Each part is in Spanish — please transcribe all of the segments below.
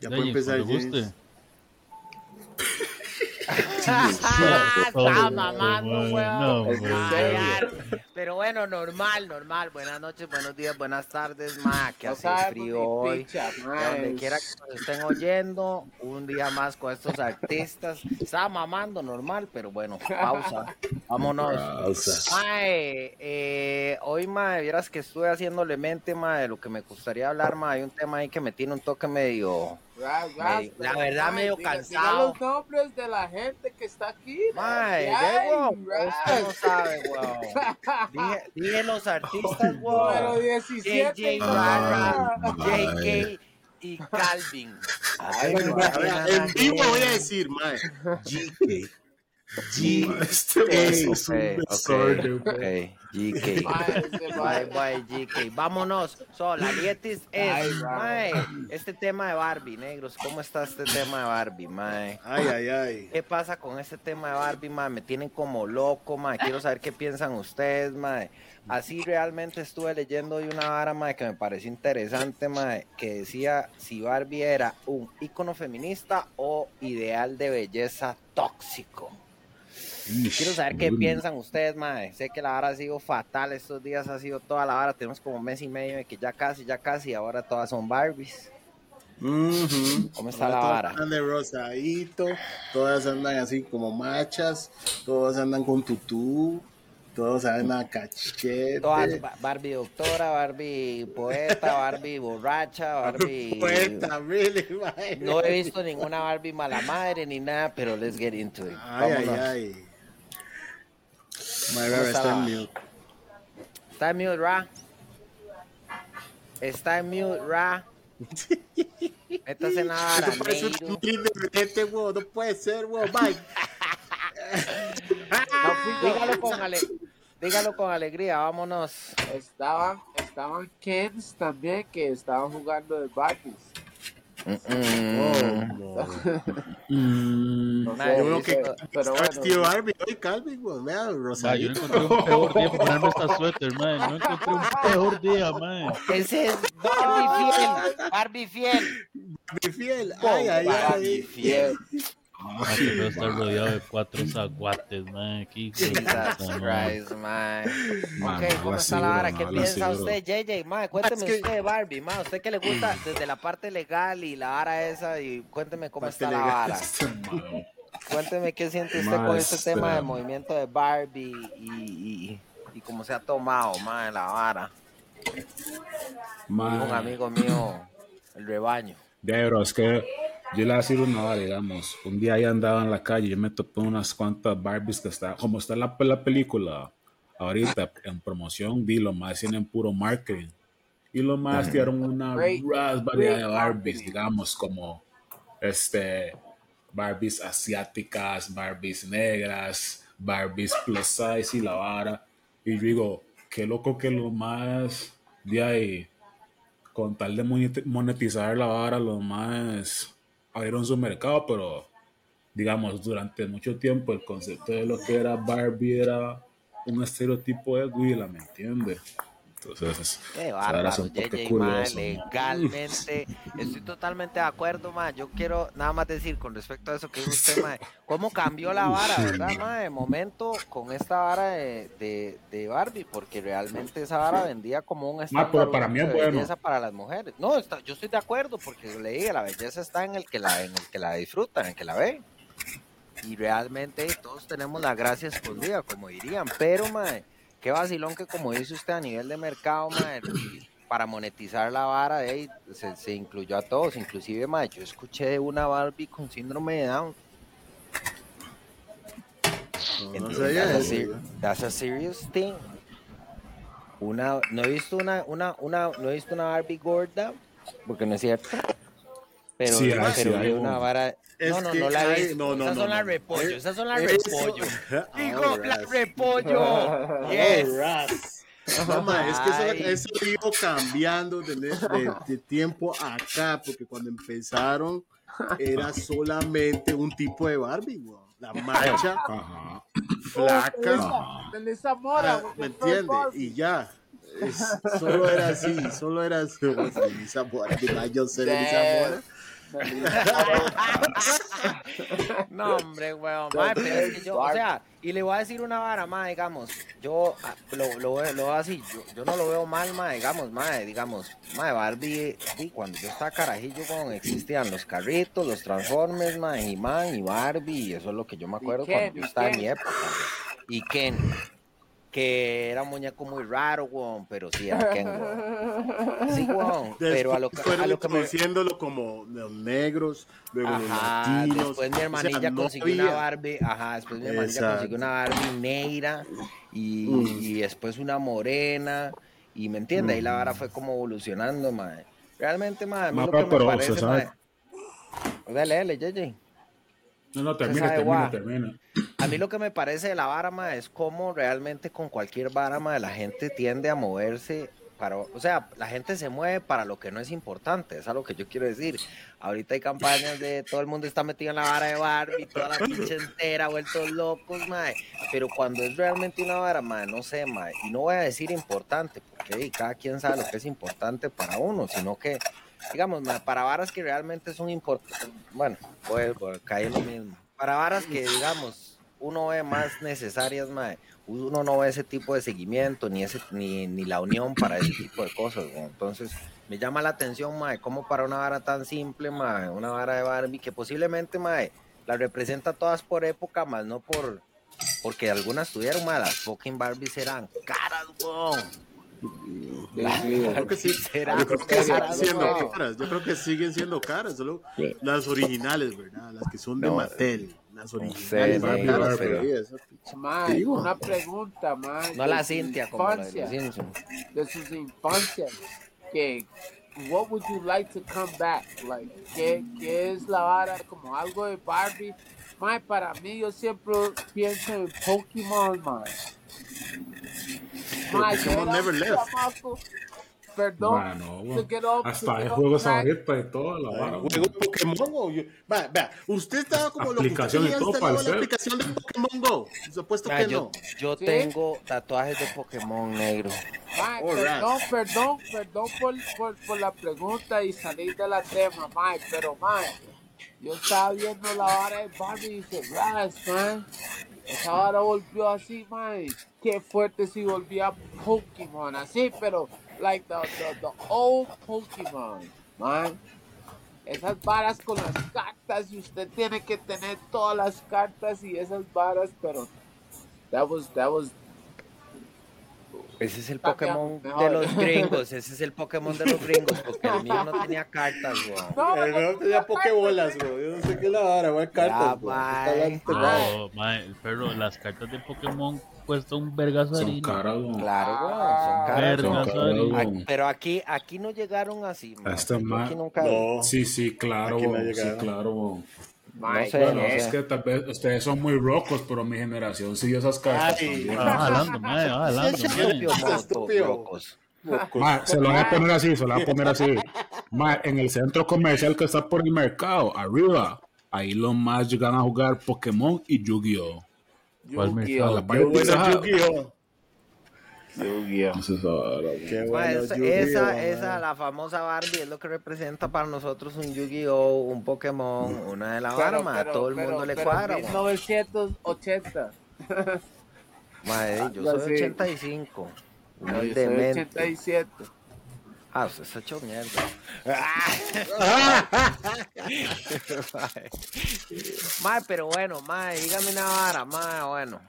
Ya puede empezar, James. Está mamando, weón. Pero bueno, normal, normal. Buenas noches, buenos días, buenas tardes, ma. Que hace frío hoy. Donde quiera que nos estén oyendo, un día más con estos artistas. Está mamando normal, pero bueno, pausa. Vámonos. Pausa. Mae, eh, hoy, ma, vieras que estuve haciéndole mente, ma, de lo que me gustaría hablar, ma. Hay un tema ahí que me tiene un toque medio la verdad, medio cansado. los nombres de la gente que está aquí. Ay, usted no sabe, weón. Dije, dije, los artistas, weón. Número 17. JJ Rara, JK y Calvin. Ay, en vivo voy a decir, mae. GK. G este es un okay, GK. Bye, bye, GK. Vámonos. So, la Lietis es, mae, este tema de Barbie, negros. ¿Cómo está este tema de Barbie, mae? Ay, ay, ay. ¿Qué pasa con este tema de Barbie, mae? Me tienen como loco, mae. Quiero saber qué piensan ustedes, mae. Así realmente estuve leyendo hoy una vara, mae, que me pareció interesante, mae, que decía si Barbie era un ícono feminista o ideal de belleza tóxico. Quiero saber qué piensan ustedes, madre. Sé que la vara ha sido fatal estos días, ha sido toda la vara. Tenemos como un mes y medio de que ya casi, ya casi, ahora todas son Barbies. ¿Cómo está la vara? Todas andan de rosadito, todas andan así como machas, todas andan con tutú, todos andan cachete. Todas Barbie doctora, Barbie poeta, Barbie borracha, Barbie. poeta, really, No he visto ninguna Barbie mala madre ni nada, pero let's get into it. Ay, ay, ay. My está en mute. Está en mute, Ra. Está en mute, Ra. Esta es la vara, Este huevo, no puede ser, huevo, bye. dígalo, con dígalo con alegría, vámonos. Estaban, estaban Kens también que estaban jugando de Barbies. Mm, yo que pero bueno, tío Barbie hoy Calvin, vea, Rosalito. yo no encontré un peor día para ponerme esta suéter, man. No encontré un peor día, man. Ese es Barbie fiel, Barbie fiel. Barbie fiel, ay, ay, ay. Barbie fiel. Ah, que estar rodeado de cuatro zaguates, man. Aquí, Jesus Christ, man. Ok, ¿cómo está la vara? ¿Qué piensa usted, JJ? Man, cuénteme usted de Barbie, man. ¿Usted qué le gusta desde la parte legal y la vara esa? Y cuénteme cómo está la vara. Cuénteme qué siente usted con este tema del movimiento de Barbie y, y, cómo se ha tomado, man, la vara. Un amigo mío, el rebaño. De es que yo le voy a decir una hora, digamos, un día ahí andaba en la calle, yo me topé unas cuantas Barbies que está, como está la, la película ahorita en promoción, vi lo más tienen puro marketing. Y lo más dieron una variedad de Barbies, digamos, como este Barbies asiáticas, Barbies negras, Barbies plus size y la vara. Y yo digo, qué loco que lo más de ahí, con tal de monetizar la vara, lo más abrieron su mercado, pero digamos, durante mucho tiempo el concepto de lo que era Barbie era un estereotipo de Willa, ¿me entiendes? Entonces, Qué bárbaro, JJ, legalmente, estoy totalmente de acuerdo, ma. Yo quiero nada más decir con respecto a eso que dice usted, ma, cómo cambió la vara, ¿verdad, ma? De momento con esta vara de, de, Barbie, porque realmente esa vara vendía como un estándar para mí es de belleza para las mujeres. No, está, yo estoy de acuerdo, porque le dije, la belleza está en el que la, en el que la disfruta, en el que la ve. Y realmente todos tenemos la gracia escondida, como dirían, pero, ma qué vacilón que como dice usted a nivel de mercado, para monetizar la vara de ahí se, incluyó a todos, inclusive ma, yo escuché de una Barbie con síndrome de Down. No, that's, a, serious thing. Una, no he visto una, una, una, no he visto una Barbie gorda, porque no es cierto. Pero, sí, pero hay una vara, no, no, no la ves. No, no, esas son las repollo. Esas son las repollo. Digo, las repollo. Yes. No, ma, es que eso, eso ido cambiando de, de, tiempo acá, porque cuando empezaron era solamente un tipo de Barbie, La marcha, flaca, Ajá. Mora, ¿me entiendes? Y ya Es- solo era así, solo era así. Mora, diga, yo Melissa Mora. No, hombre, weón. Mae, pero es que yo, o sea, y le voy a decir una vara, mae, digamos, yo ah, lo, lo, lo así, yo, yo no lo veo mal, mae, digamos, mae, digamos, mae, Barbie, cuando yo estaba carajillo, con existían los carritos, los Transformers, mae, He-Man y Barbie, y eso es lo que yo me acuerdo cuando yo y estaba en mi época. Y Ken, que era un muñeco muy raro, weón, pero sí era Ken, weón. Sí, weón, pero a lo que, a lo que me... como los negros, luego los Ajá, latinos. después mi O sea, hermanilla no consiguió una Barbie, ajá, después mi hermanilla Exacto. consiguió una Barbie negra y, Mm. y después una morena y me entiende, ahí la vara fue como evolucionando, madre. Realmente, madre, a mí Ma, lo que me parece, Dale, dale, JJ. No, no, termina, termina, termina. A mí lo que me parece de la vara, ma, es como realmente con cualquier vara, la gente tiende a moverse para, o sea, la gente se mueve para lo que no es importante, es algo que yo quiero decir. Ahorita hay campañas de todo el mundo está metido en la vara de Barbie, toda la pinche entera, vueltos locos, ma, pero cuando es realmente una vara, ma, no sé, ma, y no voy a decir importante, porque cada quien sabe lo que es importante para uno, sino que digamos, para varas que realmente son importantes, bueno, pues, pues cae lo mismo. Para varas que, digamos, uno ve más necesarias, mae, uno no ve ese tipo de seguimiento, ni ese ni, ni la unión para ese tipo de cosas, ¿no? Entonces, me llama la atención, mae, como para una vara tan simple, mae, una vara de Barbie, que posiblemente, mae, la representa todas por época, más no por... Porque algunas tuvieron, mae, las fucking Barbies eran caras, weón. Creo que sí. Será Yo creo que siguen caras, siendo caras. Yo creo que siguen siendo caras. Solo las originales, ¿verdad? Las que son de No, Mattel. Las sé, originales. no, son caras, pero- una pregunta, mae. No de la sus Cintia como la de. De sus infancias. Que, what would you like to come back? Like, ¿qué, qué es la vara? Como algo de Barbie. Mae, para mí, yo siempre pienso en Pokémon, mae. Mae, yo Pokémon never left. chamaco, Perdón. Hasta get off juegos ahorita y todo, la vara. Juego Pokémon o yo- Va, vea, usted estaba como lo que usted el la aplicación de Pokémon Go. Supuesto Ma, que yo, no. yo ¿Sí? tengo tatuajes de Pokémon negro. Right. perdón, perdón, perdón por, por, por la pregunta y salir de la tema, mae, pero mae, yo estaba viendo la vara de Barbie y dije, "Ras, mae, esa vara volvió así, mae, qué fuerte si volvía Pokémon, así, pero, like, the, the, the old Pokémon, mae. Esas varas con las cartas y usted tiene que tener todas las cartas y esas varas, pero that was, that was Ese es el Pokémon de los gringos. Ese es el Pokémon de los gringos. Porque el mío no tenía cartas, weón. No, Eh, no tenía Pokébolas, bro. Yo no sé qué es la vara, Ya, cartas. Está hablando este pero las cartas de Pokémon cuestan un vergazo de Son harina. caras, weón. Claro, weón. Son Ah, caras. Son caras, Ari. weón. Aquí- pero aquí, aquí no llegaron así, man. Aquí nunca. No. Sí, sí, claro, weón, sí, claro. weón. Mae, No sé, Bueno, no es sé. que tal vez ustedes son muy rocos, pero mi generación sí esas Sí, sí, mae. Estúpido. Ma, se lo voy a poner así, se lo voy a poner así. Ma, en el centro comercial que está por el mercado, arriba, ahí los más llegan a jugar Pokémon y Yu-Gi-Oh! ¿Cuál Yu-Gi-Oh. mercado? La parte Yu-Gi-Oh. Yu-Gi-Oh. Qué bueno esa, Yu-Gi-Oh, esa, esa, la famosa Barbie es lo que representa para nosotros un Yu-Gi-Oh, un Pokémon, una de las Pero, varas, ma, a pero, todo el pero, mundo le pero cuadra, ma. 1980. Ma, eh, yo soy así. 85. No, yo soy humildemente. 87. Ah, usted está hecho mierda. mae, pero bueno, mae, dígame una vara, mae, bueno.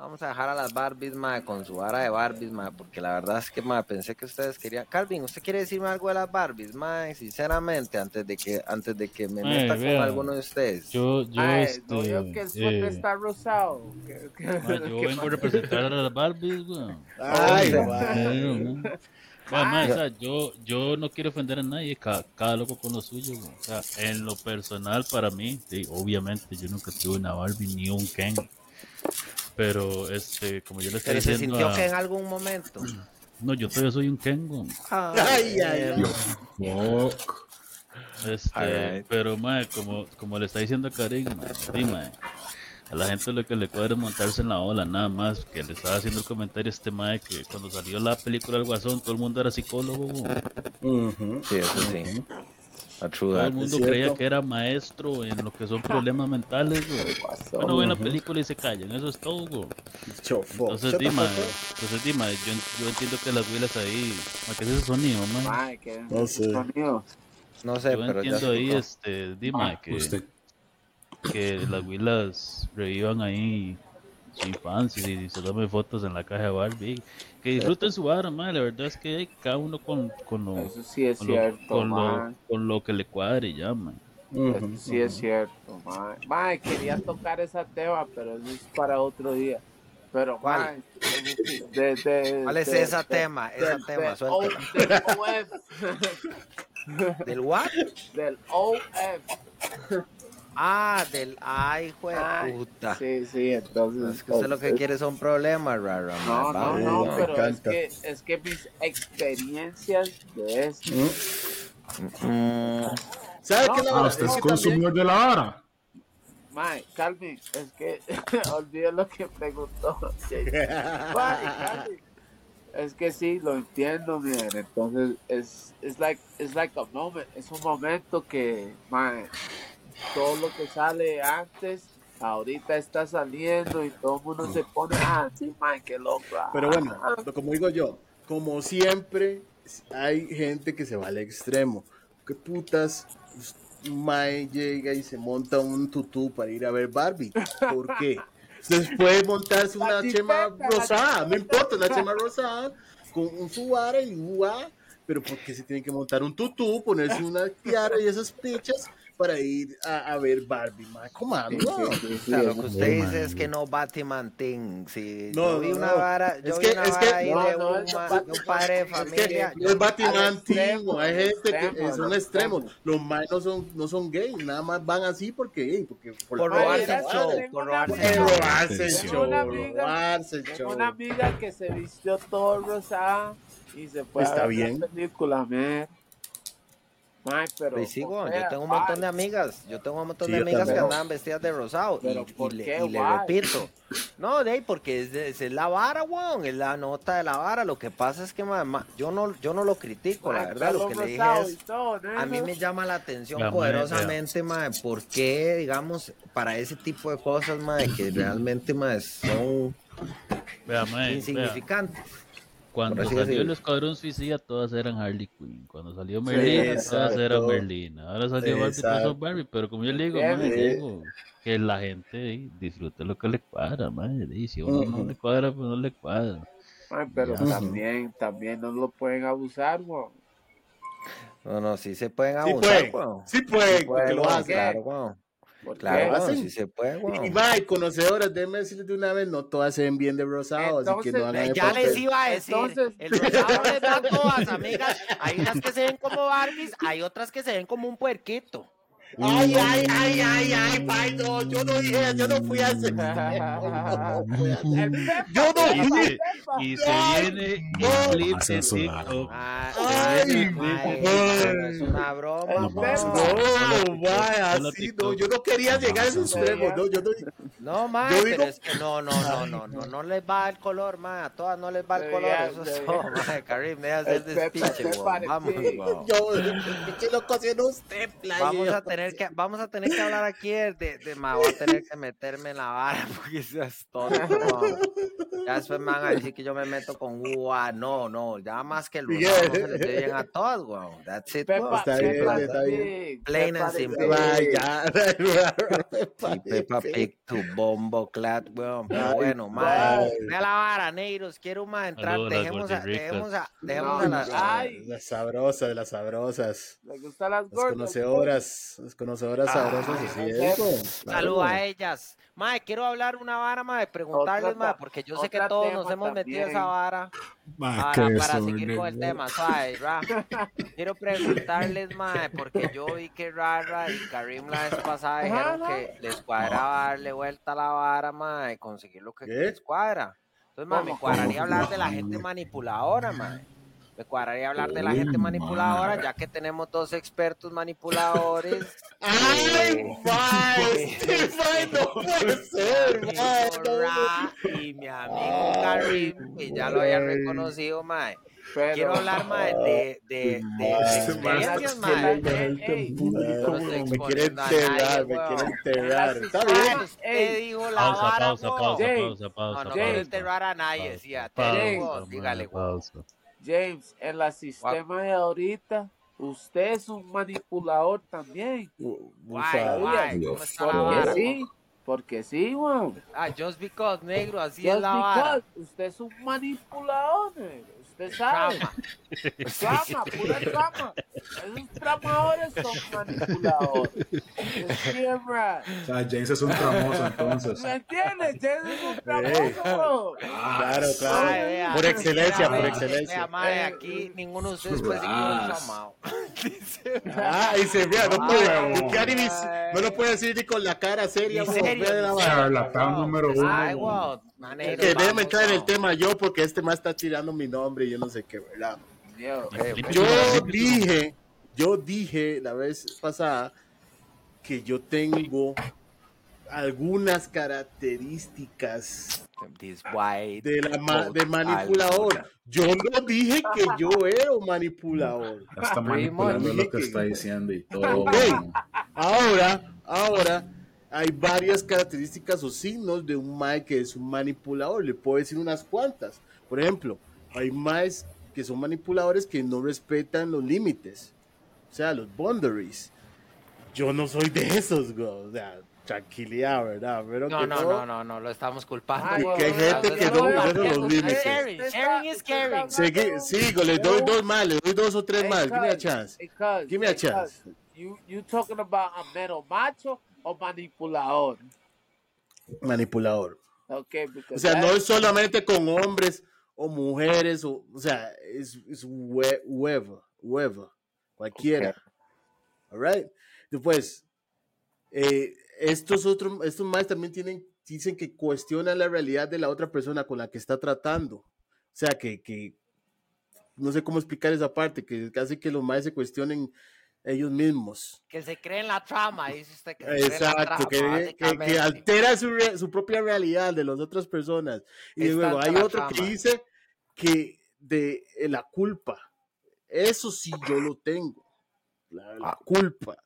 Vamos a dejar a las Barbies, mae, con su vara de Barbies, mae, porque la verdad es que, mae, pensé que ustedes querían... Calvin, ¿usted quiere decirme algo de las Barbies, mae? Sinceramente, antes de que, antes de que me meta con alguno de ustedes. Yo, yo, Ay, este, no veo que el suéter eh, está rosado. ¿Qué- qué- mae, yo vengo a representar a las Barbies, weón. Ay. Vea, mae, o sea, yo, yo no quiero ofender a nadie, cada, cada loco con lo suyo. weón. O sea, en lo personal, para mí, sí, obviamente, yo nunca tuve una Barbie ni un Ken. Pero, este, como yo le estoy Pero se diciendo. sintió a- que en algún momento... No, yo todavía soy un Ken, weón. Ay, ay, ay. Este, pero mae, como, como le está diciendo Karim, mae, sí, mae. A la gente lo que le cuadra es montarse en la ola, nada más. Que le estaba haciendo el comentario a este mae que cuando salió la película El Guasón, todo el mundo era psicólogo. Ujú. Sí, eso sí. True Todo el mundo creía que era maestro en lo que son problemas mentales. Guasón. Bueno, ven la película y se callan, eso es todo. Chofo. Entonces, Dima, entonces, Dima, yo, yo entiendo que las huilas ahí. ¿a ¿Qué es ese sonido, man? Que No sé. sonido. No sé, Yo pero ya entiendo ahí, este, Dima, que, Usted, que las huilas revivan ahí su infancia y se tomen fotos en la caja de Barbie. Que disfruten su vara, man. La verdad es que cada uno con, con, lo, Eso sí es con, lo, cierto, con, lo, mae. con lo que le cuadre ya, man. Eso sí es cierto. Mae, quería tocar esa tema, pero eso es para otro día. Pero, ¿Cuál? de, de, ¿Cuál es de- esa de- tema? Esa tema, del OF. ¿Del what? del OF. Ah, del ay, Ay, puta. Sí, sí, entonces. Es que usted lo que es- quiere son problemas, raro. No, no, no, me pero es que, es que mis experiencias de esto. Mm, ¿Sabes No, qué la no, ah, usted Es consumidor de la vara. Mae, Calvin, es que olvidé lo que preguntó. Mae, Calvin. Es que sí, lo entiendo, man. Entonces, es es like, it's like a moment. Es un momento que, mae, todo lo que sale antes, ahorita está saliendo y todo el mundo se pone, ah, sí, mae, qué loco. ah, Pero bueno, ah". lo- como digo yo, como siempre, hay gente que se va al extremo. ¿Qué putas? Mae llega y se monta un tutú para ir a ver Barbie. ¿Por qué? Entonces puede montarse una chema rosada, no importa, una chema rosada con un suara y un guá, pero ¿por qué se tiene que montar un tutú, ponerse una tiara y esas pichas para ir a, a ver Barbie? Mae, come on, no. o sea, lo que usted dice es que no Batman thing. Si No, yo vi no, una vara, yo Es vi que- una es que- vara ahí No, de, no, un, es de un padre de Es que familia. no es Batman antiguo, hay gente que extremo, eh, son al extremos. extremo. Los más no son, no son gays, nada más van así porque gay, porque Por Mae, robarse el show, por robarse Eh, el show. robarse el show, una amiga- robarse el Tengo show. una amiga que se vistió todo rosada y se fue Está a ver bien. la película, man. Ay, pero. Pues o sea, yo tengo un montón de amigas, yo tengo un montón Sí, de amigas que andaban vestidas de rosado y, Pero y ¿por le, qué? y le Why? repito, no, de ahí porque es, la vara, weón, es la nota de la vara, lo que pasa es que ma, ma, yo no yo no lo critico, la verdad, lo que le dije es a mí me llama la atención poderosamente, mae, por qué, digamos, para ese tipo de cosas, mae, que realmente, mae, son Vea, mae, vea, insignificantes. Cuando salió el Escuadrón Suicida, todas eran Harley Quinn. Cuando salió Merlina, todas eran Merlina. Ahora salió Barbie, todas Exacto. son Barbie. Pero como yo le digo, bien. digo, que la gente eh, disfrute lo que le cuadra, mae. Y si a uno no le cuadra, pues no le cuadra. Ay, pero Ya. también, también no lo pueden abusar, weón. No, no, sí se pueden Sí abusar, puede, weón. sí puede, Sí porque lo weón, hacen. Claro, weón. ¿Por Claro, hacen. sí se puede, weón. Y va, conocedoras, déjenme decirles de una vez, no todas se ven bien de rosado, así que no Entonces, hagan Eh, Ya les iba a decir, Entonces- el rosado les da todas, amigas. Hay unas que se ven como Barbies, hay otras que se ven como un puerquito. Ay, ay, ay, ay, ay, ay, no, yo no dije, yo no fui a hacer. El Yo no Y fui. se, y se viene un clip de. TikTok. Es una broma, El. No, vaya, así no, yo no quería llegar a ese extremo, no, yo no. No, Yo pero digo- es que no, no, no, no, no, no les va el color, ma, a todas no les va el color, eso es todo, Karim, deja de hacer El Pepa, despiche, el Pepa, weón, vamos. Yo, pinche loco haciendo usted. Vamos a tener que, vamos a tener que hablar aquí de, de, ma, voy a tener que meterme en la vara porque es todo, weón. Ya después me van a decir que yo me meto con UA, no, no, ya más que el rosado no se les bien a todos, weón, that's it, Pepa, weón. Está bien, Pepa está bien. Plain Pepa and simple. Vaya, Y Peppa Pig, tu bombo clat, weón. Pero bueno, madre. ay. Vea la vara, Neiros. Quiero más entrar. Saludos Dejemos a, dejemos a, dejemos No, a las. Ay. Las sabrosas, de las sabrosas. ¿Le gustan las Las gordas? Conocedoras, conocedoras sabrosas, así es. Claro. Saludos a ellas. Madre, quiero hablar una vara, madre, preguntarles, ta- porque yo sé que todos nos hemos metido también. esa vara Ma, para, seguir con el tema, Ra. Quiero preguntarles, madre, porque yo vi que Rara y Karim la vez pasada dijeron que les cuadraba darle vuelta a la vara, madre, y conseguir lo que ¿Qué? les cuadra. Entonces, madre, me cuadraría hablar de la gente manipuladora, madre. Me cuadraría hablar de la gente manipuladora, ya que tenemos dos expertos manipuladores. ¡Ay, Eh, mae! Este no puede ser, mi mae. no, no. Y mi amigo Karim, que ya lo habían reconocido, mae. Pero, Quiero hablar, mae, de, de, de, de Este experiencias, mae no Me quiere enterrar, me quiere enterrar. Está bien. Usted dijo la Pausa, vara, pausa, pausa, pausa, No, pausa, no Jay. quiero enterrar a nadie, sí, a Pausa, Tere, pausa, weón, dígale, pausa. James, en la sistema de ahorita, usted es un manipulador también. Guay, Ufa. guay, Dios, ¿cómo está la por vara? Porque sí, porque sí, weón. Ah, just because, negro, así es Just la vara. because usted es un manipulador, negro. Usted sabe. Trama. Trama, pura trama. Esos tramadores son manipuladores. Es siempre. O sea, James es un tramoso entonces. ¿Me entiendes? James es un tramoso, weón. Claro, Ay, claro. vea, Por excelencia, vea, por excelencia. vea, mae, aquí ninguno de ustedes puede decir que yo Ras. soy amado. Dice, Ah, y se vea, no Ay, puede, ay. no lo puede decir ni con la cara seria. Charlatán número uno. Ay, wow, manero, Que vamos, entrar en el tema yo, porque este más está tirando mi nombre y yo no sé qué, ¿verdad? Yo, Ok, ok. Yo dije, yo dije la vez pasada que yo tengo algunas características de, la ma- de manipulador. Yo no dije que yo era un manipulador. Está manipulando lo que está diciendo y todo. Ok. Ahora, ahora hay varias características o signos de un mae que es un manipulador. Le puedo decir unas cuantas. Por ejemplo, hay maes que son manipuladores que no respetan los límites, o sea, los boundaries. Yo no soy de esos, güey. O sea, tranquilidad, ¿verdad? Pero No, que no, no, no, no, lo estamos culpando. Ay, que hay gente que no respeta los límites. Sharing, is caring. Segui- sigo, les doy dos más, les doy dos o tres más. Give me a chance. Give me a chance. You, you talking about a mero macho o manipulador? Manipulador. Okay, O sea, no es solamente con hombres o mujeres, o, o sea, es, es whoever, whoever, cualquiera. Alright. Después, eh, estos otros, estos más también tienen, dicen que cuestionan la realidad de la otra persona con la que está tratando. O sea, que, que no sé cómo explicar esa parte, que hace que los más se cuestionen ellos mismos. Que se cree en la trama, dice usted que se cree en la Exacto, trama, que, que- que altera su, re- su propia realidad de las otras personas. Y Es luego hay otro que trama. dice que de eh, la culpa. Eso sí yo lo tengo. La, la Ah. culpa.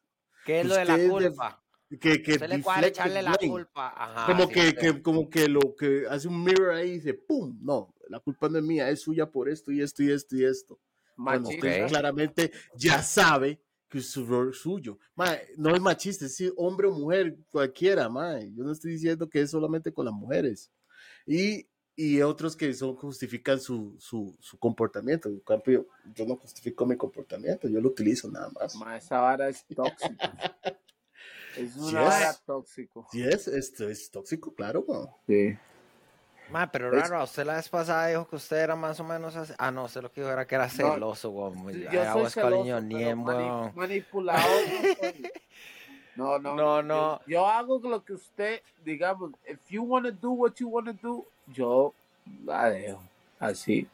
¿Qué es lo de la de- culpa? Que, que le deflected echarle la culpa. Ajá, como sí, que, que- como que lo que hace un mirror ahí y dice, ¡pum! No, la culpa no es mía, es suya por esto y esto y esto y esto. Cuando machista. usted Ok. claramente ya sabe que es suyo. No es machista, es hombre o mujer, cualquiera. Yo no estoy diciendo que es solamente con las mujeres. Y, y otros que son, justifican su, su, su comportamiento. En cambio, yo no justifico mi comportamiento, yo lo utilizo nada más. Ma, esa vara es tóxica. es una Yes. vara tóxico. Si es, esto es tóxico, claro. Sí. Ma, pero Es- raro, usted la vez pasada dijo que usted era más o menos así. Ah, no, usted lo que dijo era que era celoso, weón. Yo Ay, soy cariño, celoso, ni pero en mani- weón. manipulador no. No, no, No, no. Yo, yo hago lo que usted, digamos, if you want to do what you want to do, yo la dejo. Así.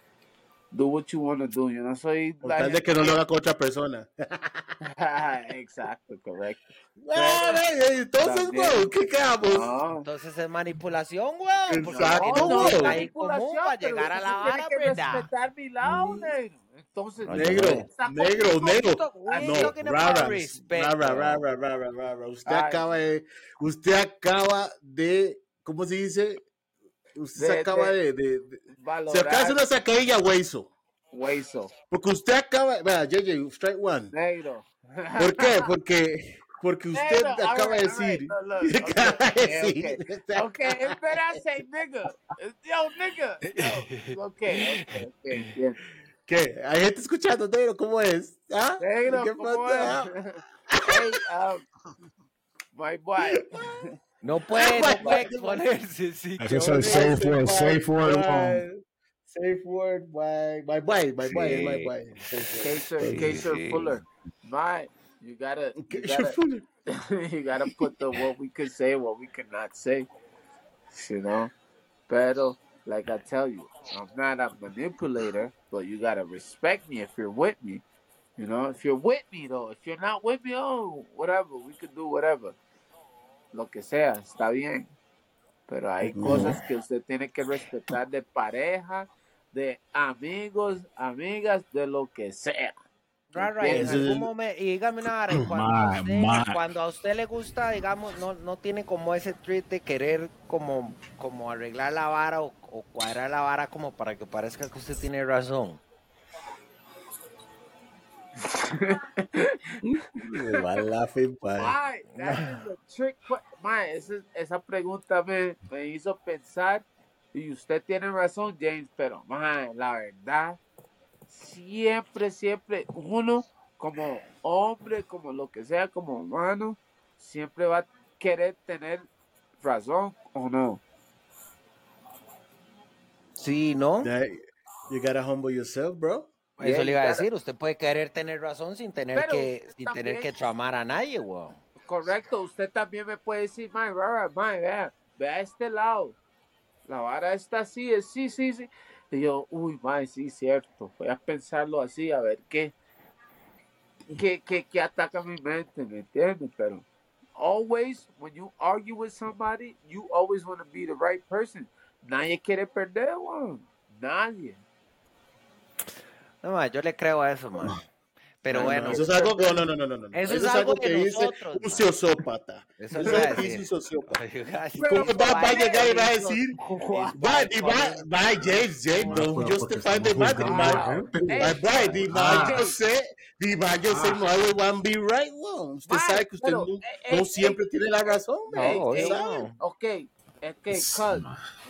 Do what you want to do. Yo no soy la tal de que no lo haga con otra persona. Exacto, correcto. Ay, Entonces, weón, ¿qué quedamos? No. Entonces es manipulación, weón. porque Exacto, no, ahí común manipulación, para llegar a la tiene vara, que ¿verdad? respetar mi lado, negro. Entonces, Negro, negro, negro. We're No, rara, rara, rara, rara, rara. Usted Ay. acaba de, usted acaba de, ¿cómo se dice? Usted se De- acaba de- de, de- de- se acaba de hacer una sacadilla, hueso. hueso. Porque usted acaba, vea, JJ, strike one. Negro. ¿Por qué? Porque, porque usted Negro, acaba de decir, no, look, acaba de okay, decir, okay. usted Okay, better I say nigga. Yo, nigga. Yo, okay, okay, okay. ¿Qué? Hay gente escuchando, negro, ¿cómo es? ¿Ah? Negro, ¿Qué ¿cómo pasa? es? Hey, um, my boy. No puede, no puede exponerse, sí. Ese es el safe word, safe word. weón. Safe word, my, my boy, my boy, Sí. my boy. Safe Kaser, Sí, Kaser sí. Fuller. My, you gotta, word. you gotta, you gotta put the what we could say, what we could not say. You know? Pero, like I tell you, I'm not a manipulator, but you gotta respect me if you're with me. You know, if you're with me though, if you're not with me, oh, whatever, we could do whatever. Lo que sea, está bien. Pero hay cosas que usted tiene que respetar de pareja, de amigos, amigas, de lo que sea. Right, right, en algún momento, y dígame una vara, y cuando, usted, cuando a usted le gusta, digamos, no, no tiene como ese treat de querer como, como arreglar la vara o, o cuadrar la vara como para que parezca que usted tiene razón. Laughing, that is a trick esa, esa pregunta me, me hizo pensar y usted tiene razón, James, pero la verdad, siempre, siempre uno como hombre, como lo que sea, como humano, siempre va a querer tener razón o no. Sí, ¿no? That- You gotta humble yourself, bro. Eso le iba a decir, usted puede querer tener razón sin tener Pero que sin también- tener que tramar a nadie, weón. Correcto, usted también me puede decir, rara, mae, vea, vea este lado. La vara está así, es sí, sí, sí. Y yo, uy, mae, sí, cierto. Voy a pensarlo así, a ver qué, qué, qué, qué ataca mi mente, ¿me entiendes? Pero, always, when you argue with somebody, you always want to be the right person. Nadie quiere perder, weón. Nadie. No, ma, yo le creo a eso, man. Pero No, no, bueno, eso es algo, no, no, no, no, no, no. Eso es algo de que dice nosotros, un sociópata. Eso Eso es lo que dice un sociópata. ¿Cómo va, va a llegar y va a eso- decir, Juan, va, y va, va, James, James, No, don't pero justify porque the man, man, Ah. yo sé, man, yo sé, no always want be right, weón. Usted sabe que usted pero, no, eh, no eh, siempre tiene la razón, man. No, eh, no. Okay, okay, cuz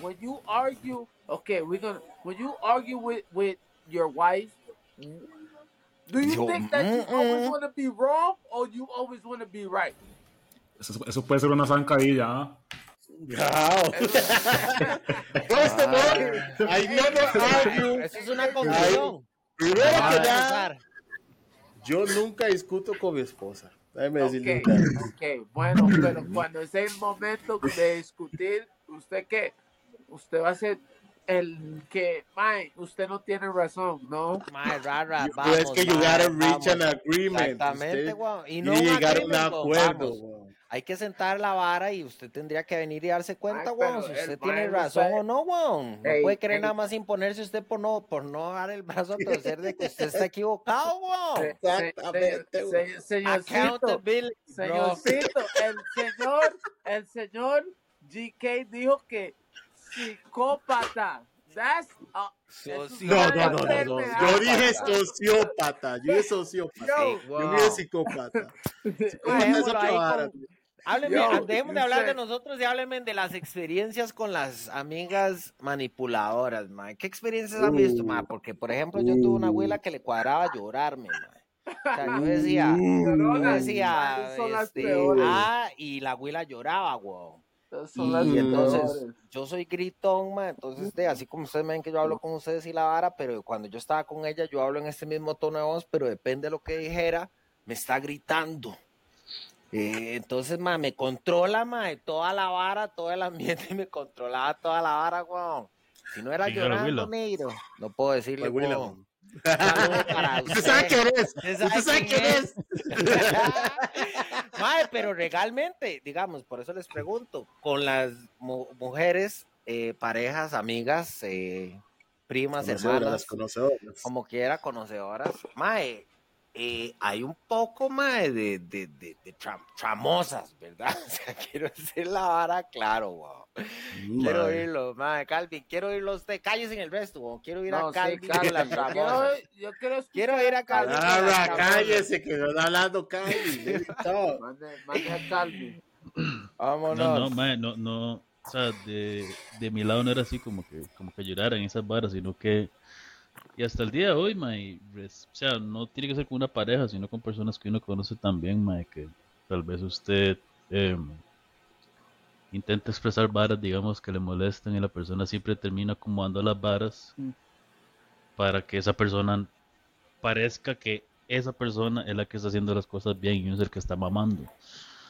when you argue, okay, we're gonna when you argue with with your wife, do you Yo, think that you always want to be wrong or you always want to be right? Eso, eso puede ser una zancadilla, ¿ah? Wow. First of all, I never argue. Eso es una conclusión. Primero que nada, yo nunca discuto con mi esposa. Déjeme decirle Okay, okay, bueno, pero cuando es el momento de discutir, ¿usted qué? Usted va a ser el que, mae, usted no tiene razón, ¿no? Mae, rara, Pero vamos, es que you mae, gotta reach vamos. an agreement. Exactamente, weón. Y no que un llegar a un weón, acuerdo. weón. Hay que sentar la vara y usted tendría que venir y darse cuenta, weón, pero si usted tiene razón o no, weón. No puede querer ey. nada más imponerse usted por no, por no dar el brazo a torcer de que usted está equivocado, weón. Exactamente, se- se- Señorcito, señorcito, el señor, el señor GK dijo que psicópata. That's a, No, no, no, no, no. Yo dije sociópata. Yo dije sociópata. Yo, Yo wow. dije psicópata. Ah, dejemos de you hablar de nosotros y háblenme de las experiencias con las amigas manipuladoras, man. ¿Qué experiencias han visto, Uh, man? Porque, por ejemplo, yo tuve una abuela que le cuadraba llorarme, man. O sea, yo decía, yo decía, esas son las este, ah, y la abuela lloraba, weón. Esas son las Y entonces, yo soy gritón, man, entonces, de, así como ustedes ven que yo hablo con ustedes y la vara, pero cuando yo estaba con ella, yo hablo en este mismo tono de voz, pero depende de lo que dijera, me está gritando. Eh, entonces, ma, me controla, ma, toda la vara, todo el ambiente me controlaba toda la vara, weón. Si no era ¿Quién era llorando, negro, no puedo decirle, weón. Para Usted sabe quién es. Usted Usted sabe quién es. Mae, pero legalmente, digamos, por eso les pregunto, con las mu- mujeres, eh, parejas, amigas, eh, primas, hermanas, como quiera, conocedoras, mae, eh, hay un poco, mae, de, de, de, de tram- tramosas, ¿verdad? O sea, quiero decir la vara claro, wow. Quiero oírlo, mae, Calvin, quiero oírlo usted, cállese en el resto, wow. quiero ir No, a sí, Calvin las quiero, yo quiero escuchar Quiero ir a Calvin. Ahora, cállese, que no está hablando Calvin. Mande, mande a Calvin. Vámonos. No, no, mae, no, no, o sea, de, de mi lado no era así como que, como que lloraran esas varas, sino que, y hasta el día de hoy, mae, res- o sea, no tiene que ser con una pareja, sino con personas que uno conoce también, mae, que tal vez usted em, intenta expresar varas, digamos, que le molestan y la persona siempre termina acomodando las varas Mm. para que esa persona parezca que esa persona es la que está haciendo las cosas bien y uno es el que está mamando.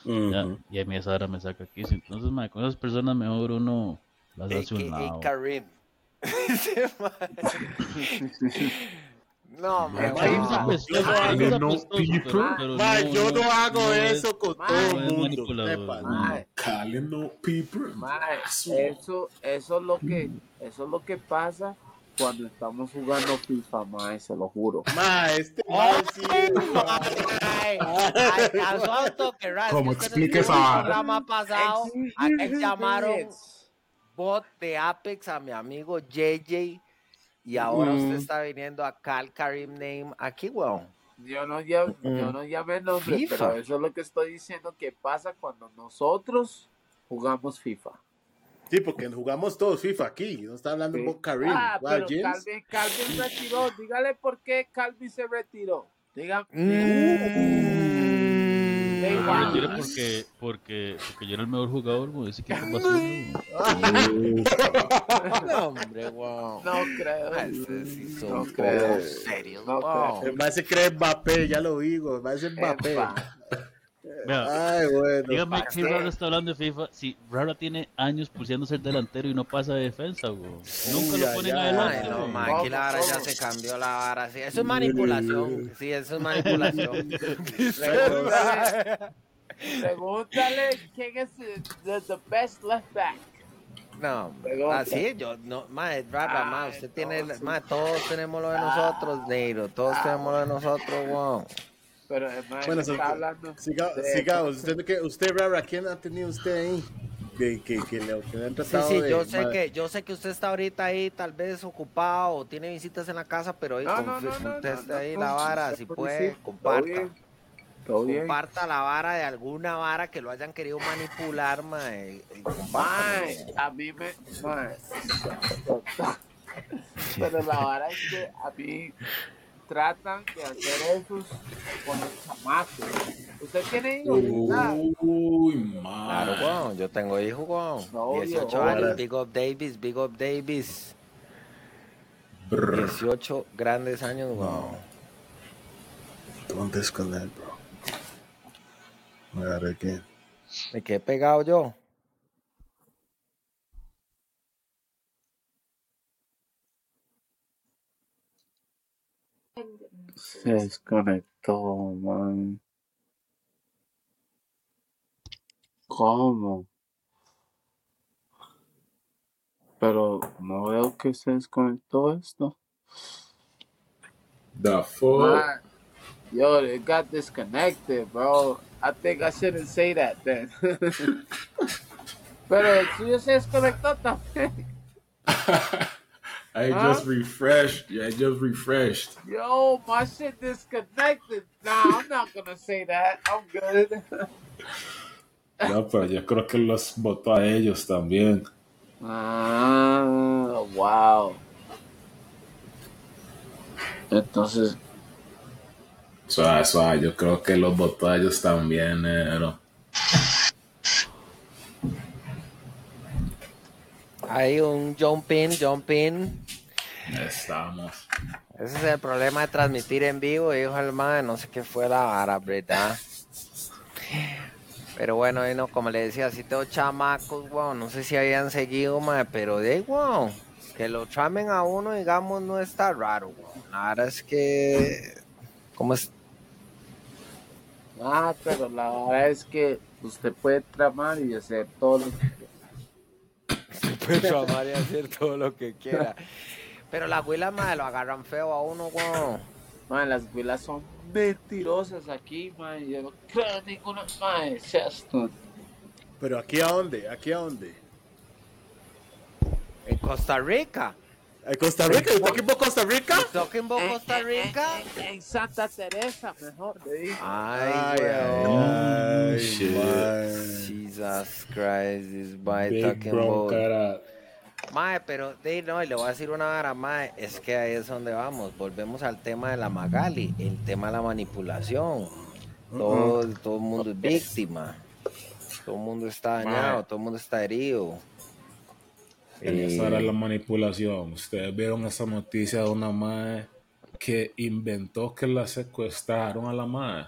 Ya, y a mí esa hora me saca aquí. Entonces, mae, con esas personas mejor uno las hace un lado. Karim, No, yo no pero- pero Mae, yo no hago no es- eso con todo no el mundo. Calling no people. eso, eso es lo que, eso es lo que pasa cuando estamos jugando FIFA, mae, se lo juro. Mae, este mae sí mae. Auto que ras, ¿Cómo que no esa estuvo en el programa pasado, aquí llamaron Experience. Bot de Apex a mi amigo JJ y ahora usted Mm. está viniendo a Cal Karim Name aquí, weón. Yo no, llam- yo no llamé el nombre, FIFA. pero eso es lo que estoy diciendo que pasa cuando nosotros jugamos FIFA. Sí, porque jugamos todos FIFA aquí. No está hablando Sí. Bob Karim. Ah, Wow, pero James. Calvin, Calvin retiró. Dígale por qué Calvin se retiró. Diga, Mm. Ey, Yo me porque, porque, porque yo era el mejor jugador, güey. Ese equipo güey. No, hombre, wow. no creo. Ah, ese sí No creo. serios, No wow. El mae se cree Mbappé, ya lo digo. El mae es Mbappé. Ay, bueno. dígame que Rara está hablando de FIFA. Si Rara tiene años pulseándose el delantero y no pasa de defensa, güey. Nunca Uy, lo ponen ay. adelante, Ay, no, ma, aquí la vara ya se cambió la vara. Sí, eso es manipulación. Sí, eso es manipulación. Pregúntale, quién es el- the, the best left back. No, Pregunta. así yo, no, ma, es rara, ma, Ay, usted no, tiene, sí. ma, todos tenemos lo de nosotros, Neiro, todos tenemos lo de nosotros, wow. Pero man Bueno, está hablando. siga- de- sigamos. Usted, que- usted, Rara, ¿quién ha tenido usted ahí? Que, que, que le, que le han Sí, tratado sí, de- yo sé que, yo sé que usted está ahorita ahí, tal vez ocupado, o tiene visitas en la casa, pero ahí No, no, no, no, ahí no, la vara, si puede, sí, comparta. bien, Todo bien. Comparta la vara de alguna vara que lo hayan querido manipular. Mae, a mí me. mae. Pero la verdad es que a mí tratan de hacer eso con los chamacos. ¿Usted tiene hijos? Uy, Claro, man. weón, yo tengo hijos, weón. Obvio, 18 obvio. años, Big Up Davis, Big Up Davis. Brr. 18 grandes años, weón. Don't disconnect, bro. Me agarré aquí. Me quedé pegado yo. Se desconectó, man. ¿Cómo? Pero no veo que se desconectó esto. The fuck? Yo, it got disconnected, bro. I think I shouldn't say that then. Pero el suyo se desconectó también. I Huh? just refreshed. Yeah, I just refreshed. Yo, my shit disconnected. Nah, I'm not gonna say that. I'm good. No, pero yo creo que los votó a ellos también. Ah, wow. Entonces, Suave, suave, yo creo que los votó a ellos también, negro. Hay un jump in, jump in. Estamos. Ese es el problema de transmitir en vivo, dijo el man, no sé qué fue la vara, ¿verdad? Pero bueno, no, como le decía, si tengo chamacos, wow, no sé si habían seguido, mae, pero de wow, que lo tramen a uno, digamos, no está raro, wow. La verdad es que, ¿cómo es? ah, pero la verdad es que usted puede tramar y hacer todo lo que Tramar y hacer todo lo que quiera. Pero las huilas, mae, lo agarran feo a uno, wow. Man, las vilas son mentirosas aquí, man. Yo no creo en ninguna. Man. Pero aquí a dónde? ¿Aquí a dónde? En Costa Rica. ¿En Costa Rica? ¿Está aquí por Costa Rica? Talking about Costa Rica. En, Santa Teresa, mejor. Ay, Ay, ay, shit. Jesus Christ, this boy Big talking bro, about. cara. Mae, pero de, no, y le voy a decir una vara, mae, es que ahí es donde vamos. Volvemos al tema de la Magali, el tema de la manipulación. Todo, todo el mundo es víctima. Todo el mundo está dañado, Mae. todo el mundo está herido. En Eh, esa era la manipulación. Ustedes vieron esa noticia de una madre que inventó que la secuestraron a la madre.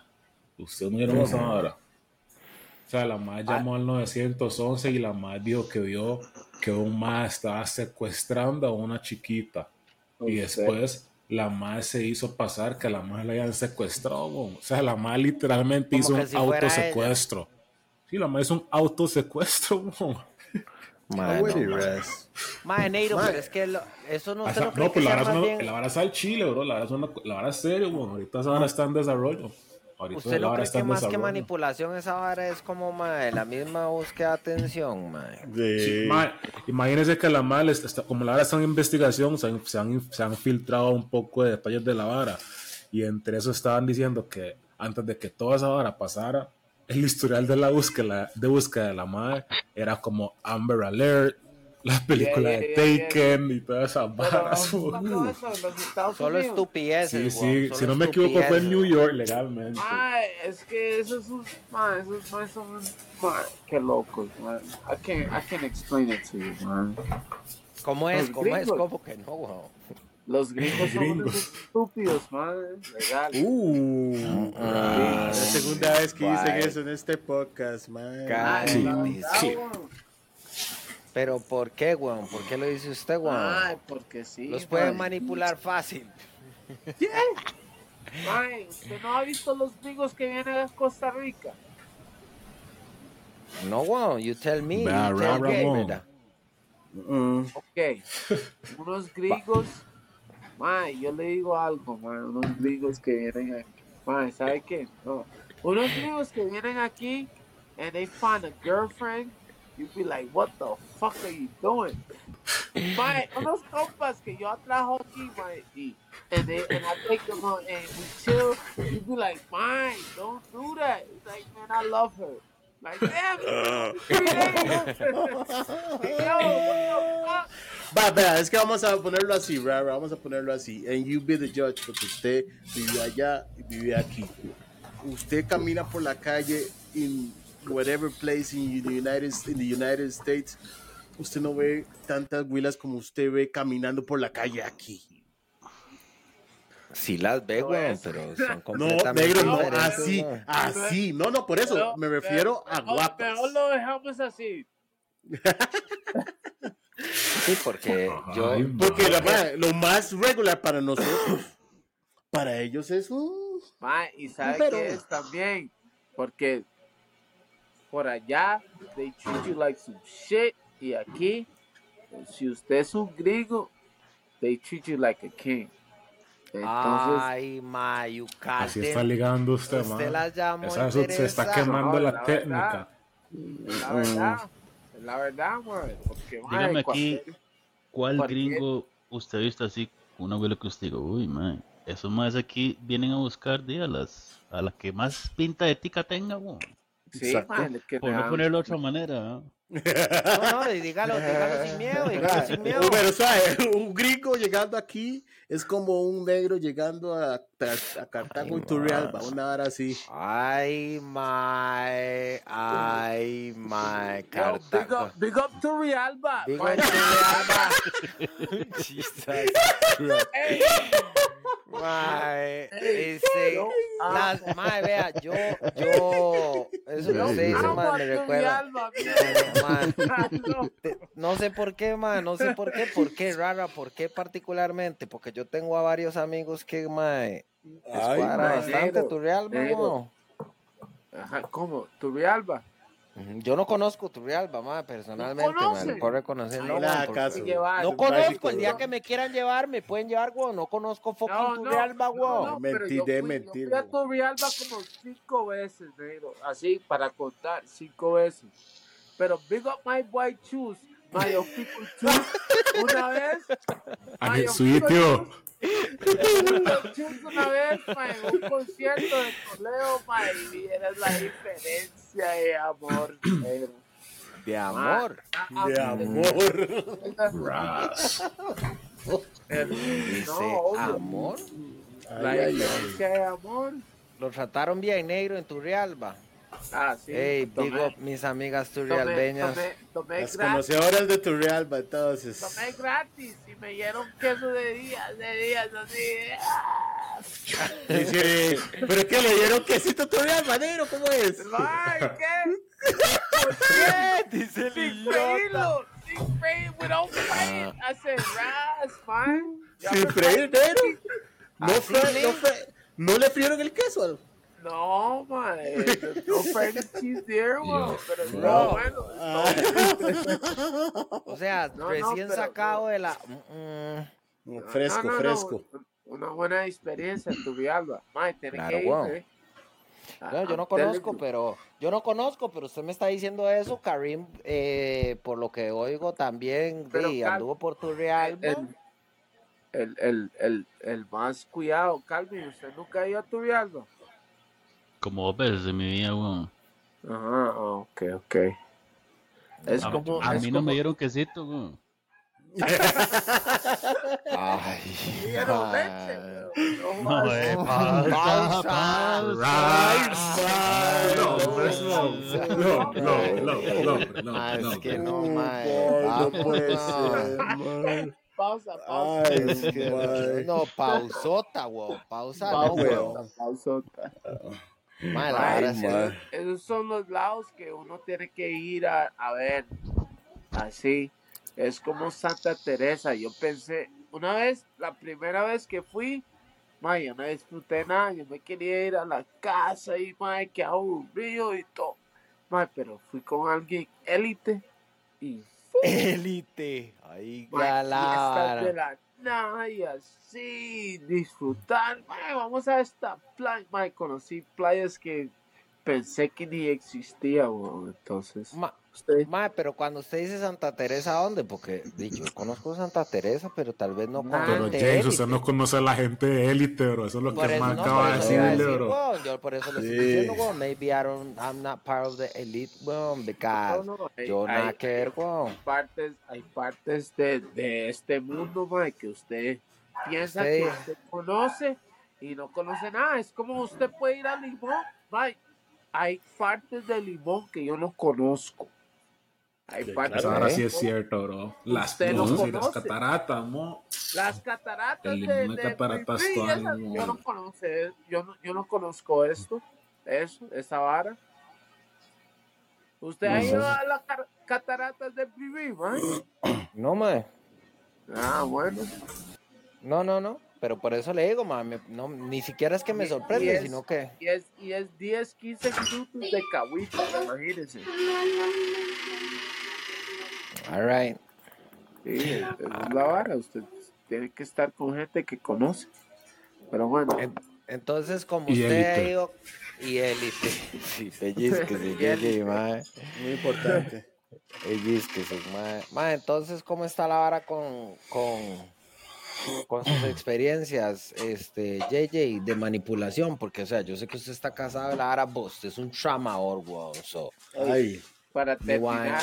Ustedes no vieron esa hora. sea, la madre llamó al 911 y la madre dijo que vio que un madre estaba secuestrando a una chiquita. Y después la madre se hizo pasar que la madre la habían secuestrado. O sea, la madre literalmente Como hizo un si autosecuestro. Sí, la madre hizo un autosecuestro. weón. Mae, bueno, no, mae. res. Mae, Neiro, pero es que lo- eso no, O usted sea, no pues la vara, es la vara al Chile, bro. La vara es, una, la vara es serio, weón. Ahorita esa vara está en desarrollo. Ahorita ¿Usted vara cree que más que manipulación esa vara es como mae, la misma búsqueda de atención, mae? Sí. Ma- imagínense que la mal está, como la vara está en investigación, se han, se, han, se han filtrado un poco de detalles de la vara. Y entre eso estaban diciendo que antes de que toda esa vara pasara, el historial de la búsqueda de búsqueda de la madre era como Amber Alert, la película Yeah, de yeah, yeah, Taken y todas esas Pero, varas. ¿dónde weón. pasó eso? ¿En los Estados Solo estupideces, Sí, sí, solo si no me equivoco fue en New. York legalmente. Ay, es que esos man, esos man son, man, qué locos, man. I can't, I can't explain it to you, man. ¿Cómo es? ¿Cómo es? ¿Cómo que no, weón? Los gringos son Gringos. unos estúpidos, man, legal. Uh, Ah, la segunda vez que dicen eso en este podcast, Sí, weón. Pero ¿por qué, weón? ¿Por qué lo dice usted, weón? Ay, porque sí. Los pueden man. manipular fácil. Man, ¿usted no ha visto los gringos que vienen a Costa Rica? No, weón, you tell me. Bah, you rah, tell. Mm. Ok, unos gringos, man, yo le digo algo, man, unos gringos que vienen aquí, man, ¿sabe qué? No, unos gringos que vienen aquí and they find a girlfriend, you be like, what the fuck are you doing? Man, unos compas que yo atrajo aquí, man, y, and, they, and I take them out and we chill, you be like, man, don't do that. It's like, man, I love her. Like, es que vamos a ponerlo así, Rara, vamos a ponerlo así. And you be the judge, porque usted vive allá y vive aquí. Usted camina por la calle in whatever place in the United, in the United States, usted no ve tantas huilas como usted ve caminando por la calle aquí. Sí las ve, No pero son No, completamente negro, no, así, así. No, no, por eso Pero- me refiero pero a guapas. Mejor lo dejamos así. Sí, porque yo... Porque la lo más regular para nosotros, para ellos es un... Ma, y sabe Pero- qué es también, porque por allá they treat you like some shit y aquí si usted es un gringo they treat you like a king. Entonces, Ay, ma, you Así está ligando usted, Usted man. las llamó Esa- eso se está quemando No, la, la técnica. la verdad, la verdad, man, porque Dígame aquí, ¿cuál gringo usted ha visto así, una abuela que usted diga, uy, man, esos más aquí vienen a buscar di, a las a la que más pinta de tica tenga, weón. sí, Exacto. man, que Por me no ponerlo de otra manera, ¿no? No, no, dígalo, dígalo sin miedo, dígalo sin miedo. Pero, ¿sabes? Un gringo llegando aquí es como un negro llegando a, a Cartago y Turrialba, una hora así. Ay, my, ay, my, Yo, big Cartago. up, big up to Rialba. Digo ma. en Turrialba. Jesus. Mae, este, yo las, mae, vea, yo, yo, eso usted dice, Dios. mae, me recuerda, Turrialba, mae, mira. te- no sé por qué, mae, no sé por qué, por qué, rara, por qué particularmente, porque yo tengo a varios amigos que, mae, Ay, mae, bastante negro, Turrialba, negro. weón. Ajá, ¿cómo? Turrialba. Ujú, Yo no conozco Turrialba, mae, personalmente, me conoce? lo puedo reconocer, no, nada, porque-. No conozco, el día que me quieran llevar, me pueden llevar, weón, no conozco fucking No, no, Turrialba, weón. no, pero yo fui- mentir, Yo fui a güey. Turrialba como cinco veces, negro. Así, para contar, cinco veces. Pero Big Up My Boy Choose, My People Choose, una vez. My People una vez, en un concierto de Toledo, y vieras la diferencia de amor, negro. De amor. Ah, De ah, amor. No, amor. la diferencia de amor. Lo trataron bien negro en Turrialba. Ah, sí. Ey, tomé- big up mis amigas tomé, turrialbeñas. tomé, tomé Las gratis. conocedoras de Turrialba, entonces. Tomé gratis y me dieron queso de días, de días, así. ah. Dice, ¿pero qué le dieron quesito Turrialba, negro? ¿Cómo es? Ay, ¿qué? ¿Qué? Dice el Sin idiota. freírlo, sin freír, without frying. I said, ras, man. Sin me- freír, negro. No, fue, ¿sí? no, fue, no le frieron el queso. No, man. No cheese there, weón. Pero no. no, bueno. O sea, No, recién pero- sacado de la. Mm, Fresco, No, no, no, fresco. Una buena experiencia en tu vialba. Tiene Claro, que ir, eh. No, yo no conozco, pero yo no conozco, pero usted me está diciendo eso, Karim, eh, por lo que oigo también, Pero, Cal- anduvo por tu real. el, el, el, el, el más cuidado, Calvin, ¿usted nunca ha ido a tu vialba? Como dos veces en mi vida, weón. Ajá, ah, ok, ok. Es A, como. a es mí no me dieron quesito, weón. Ay, Dieron leche, ay. weón. No No. No, pausa. no, no, no, no, no, no, Ah, es no, que no. no, mae. Boy, Ah, no puede no. ser, man. Pausa, pausa. Ay, Es que- man. no, pausota, weón. Pausa, no, weón. pausota. Ay. Esos son los lados que uno tiene que ir a, a ver. Así. Es como Santa Teresa. Yo pensé, una vez, la primera vez que fui, mae, yo no disfruté nada. Yo me quería ir a la casa y, mae, que aburrido y todo. Pero fui con alguien élite y Élite. Ahí mae, nada y así, disfrutar. Vamos a esta playa. Conocí playas que pensé que ni existía, weón. Entonces, usted. Mae, pero cuando usted dice Santa Teresa, ¿dónde? Porque yo conozco Santa Teresa, pero tal vez no con Ah, Pero James, usted élite. no conoce a la gente de élite, bro. Eso es lo Por que más no, acaba de decirle, decir, bro. weón, yo por eso le estoy Sí. diciendo, weón, maybe I don't, I'm not part of the elite, weón, because No, no, hay- yo nada hay- que ver, weón. partes, hay partes de, de este mundo, mae, que usted piensa Sí. que usted conoce y no conoce nada. Es como usted puede ir a Limón, mae. Hay partes de Limón que yo no conozco. Hay Sí, claro. ahora de sí es cierto, bro. Las, no, sí, las cataratas, mo. Las cataratas El de, de cataratas esas- no. yo no conoce, yo no, yo no conozco esto, eso, esa vara. ¿Usted ha No sé. ido a las cataratas de Pipí, mae? No, mae, Ah, bueno. no, no, no, pero por eso le digo, mae, me- no, ni siquiera es que me sorprende, es- sino que... Y es, y es 10, 15 minutos de cahuito, imagínense. All right. Sí, esa es la vara. Usted tiene que estar con gente que conoce. Pero bueno, En- Entonces, como Y usted ha élite. ido... Y élite. Sí, pellizque, sí, sí, mae. Muy importante. Pellizque, mae. Mae, entonces, ¿cómo está la vara con, con, con sus experiencias, este, JJ, de manipulación? Porque, o sea, yo sé que usted está casado, la vos, usted es un tramador, weón, so... Ay, para terminar,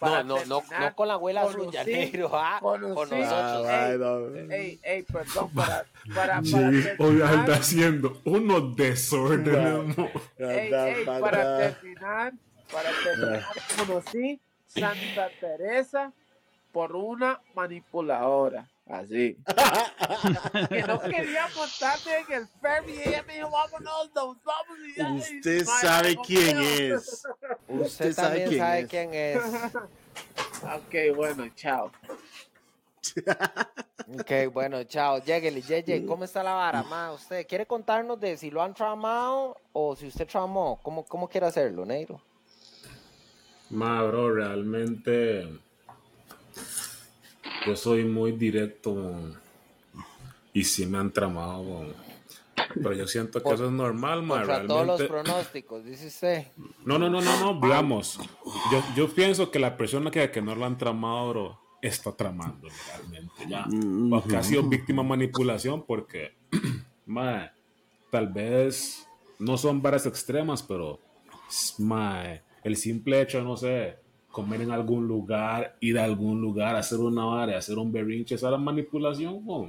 para No, no, no, terminar, no con la abuela conocí- suya, negro, ah, con conocí- nosotros. ah, ey, bueno. ey, ey, perdón, para, para, para hoy anda haciendo unos desórdenes, para terminar, para terminar, conocí Santa Teresa por una manipuladora. Así. que no quería montarme en el ferry y ella me dijo, vámonos, nos vamos. Y ya, Usted sabe quién es. Usted, sabe también quién sabe es. quién es. Ok, bueno, chao. Ok, bueno, chao. Lléguele, JJ, ¿cómo está la vara, ma? ¿Usted quiere contarnos de si lo han tramado o si usted tramó? ¿Cómo, cómo quiere hacerlo, negro? Ma, bro, realmente yo soy muy directo mo, y sí me han tramado. mo. Pero yo siento que Por- eso es normal, ma. Contra todos los Realmente. pronósticos, dice usted. No, no, no, no, no, digamos. Yo, yo pienso que la persona que, que no lo han tramado, bro, está tramando realmente. Ya. Porque ha sido víctima de manipulación porque, ma, tal vez no son varas extremas, pero, ma, el simple hecho, no sé, comer en algún lugar, ir a algún lugar, hacer una vara, hacer un berrinche, esa es la manipulación, bro.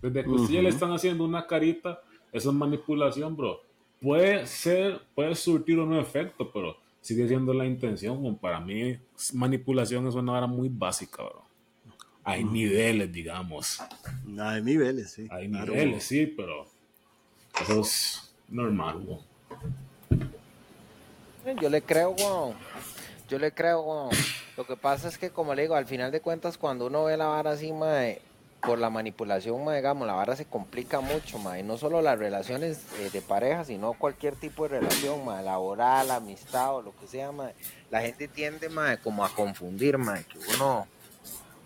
Desde que ustedes le están haciendo una carita, eso es manipulación, bro. Puede ser, puede surtir un efecto, pero sigue siendo la intención. bro. Para mí, manipulación es una vara muy básica, bro. Hay niveles, digamos. Hay niveles, sí. Hay claro. niveles, sí, pero eso es normal, bro. Yo le creo, weón. Yo le creo. Lo que pasa es que, como le digo, al final de cuentas, cuando uno ve la vara así, mae, por la manipulación, mae, digamos, la vara se complica mucho, mae. No solo las relaciones eh, de pareja, sino cualquier tipo de relación, mae, laboral, amistad o lo que sea, mae. La gente tiende, como a confundir, mae, que uno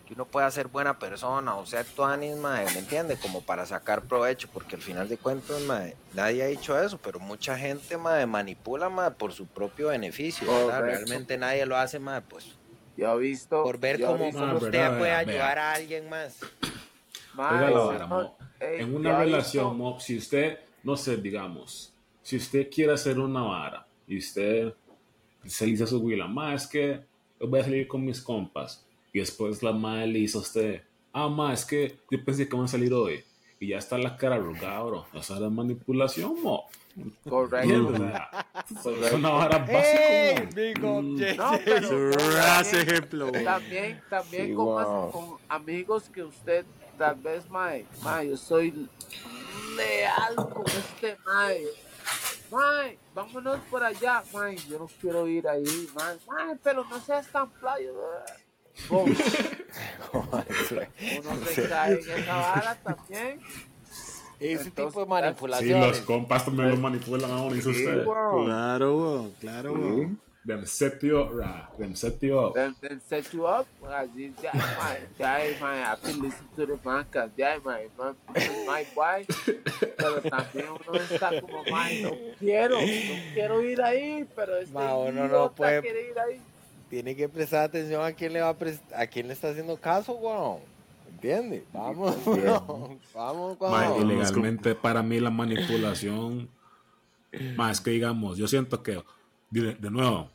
que uno pueda ser buena persona o ser tuanis, mae, ¿me entiende? Como para sacar provecho, porque al final de cuentas, mae, nadie ha dicho eso, pero mucha gente, mae, manipula, mae, por su propio beneficio. Realmente nadie lo hace, mae, pues, Yo he visto. por ver cómo, visto- cómo usted verdad, puede vea, ayudar vea. a alguien más. Mae, Oiga la eso vara, no- mo. ey, En una relación, visto- mo, si usted, no sé, digamos, si usted quiere hacer una vara y usted se dice a su güila, ma, es que yo voy a salir con mis compas. Y después la madre le dice a usted, ah, ma, es que yo pensé que van a salir hoy. Y ya está la cara arrugada, bro. Esa era manipulación, mo. Correcto. O sea, Es una vara básica. Big Mm. No, pero ejemplo, también, también Sí, con, más- wow. con amigos que usted tal vez, mae, mae, yo soy leal con este mae. Mae, vámonos por allá, mae, yo no quiero ir ahí, mae, mae, pero no seas tan playo. Boom. Uno se cae en esa vara también. Ese tipo de Entonces, Sí, los compas también lo manipulan a uno, dice usted. Wow. Claro, claro. Them set you up, ra. Them set you up. Then set you up. Man, ya, man, I can listen to the man, cause ya, man, man, my wife. Pero también uno está como, man, no quiero, no quiero ir ahí, pero este Ma, uno no puede- quiere ir ahí. Tiene que prestar atención a quién le va a quién le está haciendo caso, weón. ¿Entiende? Vamos, weón. Vamos, Ma, weón. ilegalmente para mí la manipulación, más que digamos, yo siento que, de, de nuevo,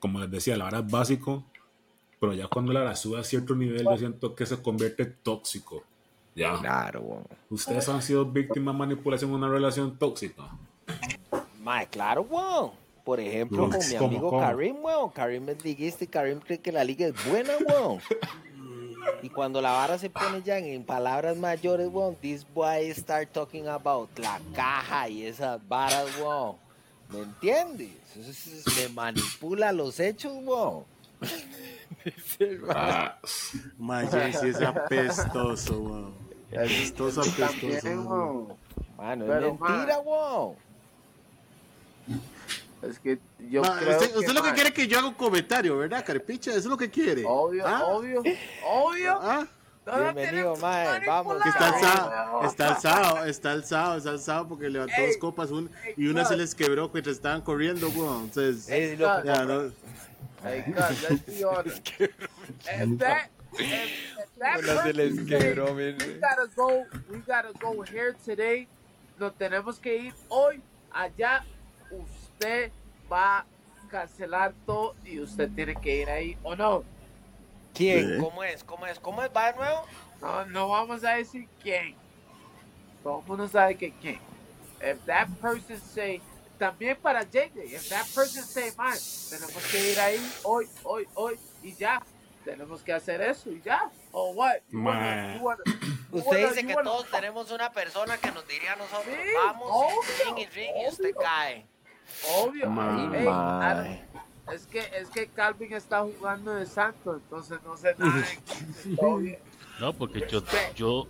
como les decía, la hora es básico, pero ya cuando la hora sube a cierto nivel, yo siento que se convierte tóxico. Ya. Claro, weón. ¿Ustedes han sido víctimas de manipulación en una relación tóxica? Mae, claro, weón. Por ejemplo, con mi ¿Cómo, amigo cómo? Karim, weón. Karim es liguista y Karim cree que la liga es buena, weón. Y cuando la vara se pone ya en, en palabras mayores, weón, this boy start talking about la caja y esas varas, weón. ¿Me entiendes? Eso es- Me manipula los hechos, weón. Dice el mae. Ah, Jay-Z es apestoso, güey. Apestoso, apestoso. También, weón. Mano, es mentira, weón. Es que yo Ma, creo usted, que, usted lo que quiere que yo haga un comentario, ¿verdad, Carepicha? Eso es lo que quiere. Obvio, ¿Ah? obvio, obvio. ¿Ah? Bienvenido, mae, vamos. Está alzado, está alzado, está alzado, está alzado porque levantó Ey, dos copas un- ey, y una se God. les quebró mientras estaban corriendo, weón. Entonces, Es ya, no, God, let's be honest. If that Una se les quebró, we gotta go, we gotta go here today. Nos tenemos que ir hoy allá. Usted va a cancelar todo y usted tiene que ir ahí o no. ¿Quién? Sí. ¿Cómo es? ¿Cómo es? ¿Cómo es? ¿Va de nuevo? No, no vamos a decir quién. Todo el mundo sabe que quién. If that person say, también para JJ, if that person say, man, tenemos que ir ahí hoy, hoy, hoy y ya. Tenemos que hacer eso y ya. O what? You wanna- Man. you wanna- you Usted wanna- dice que todos tenemos una persona que nos diría a nosotros, Sí, vamos, obvio, ring y ring y usted obvio. cae. Obvio. Ey, Mae. es que es que Calvin está jugando de santo, entonces no sé nada. de-. No, porque yo, yo,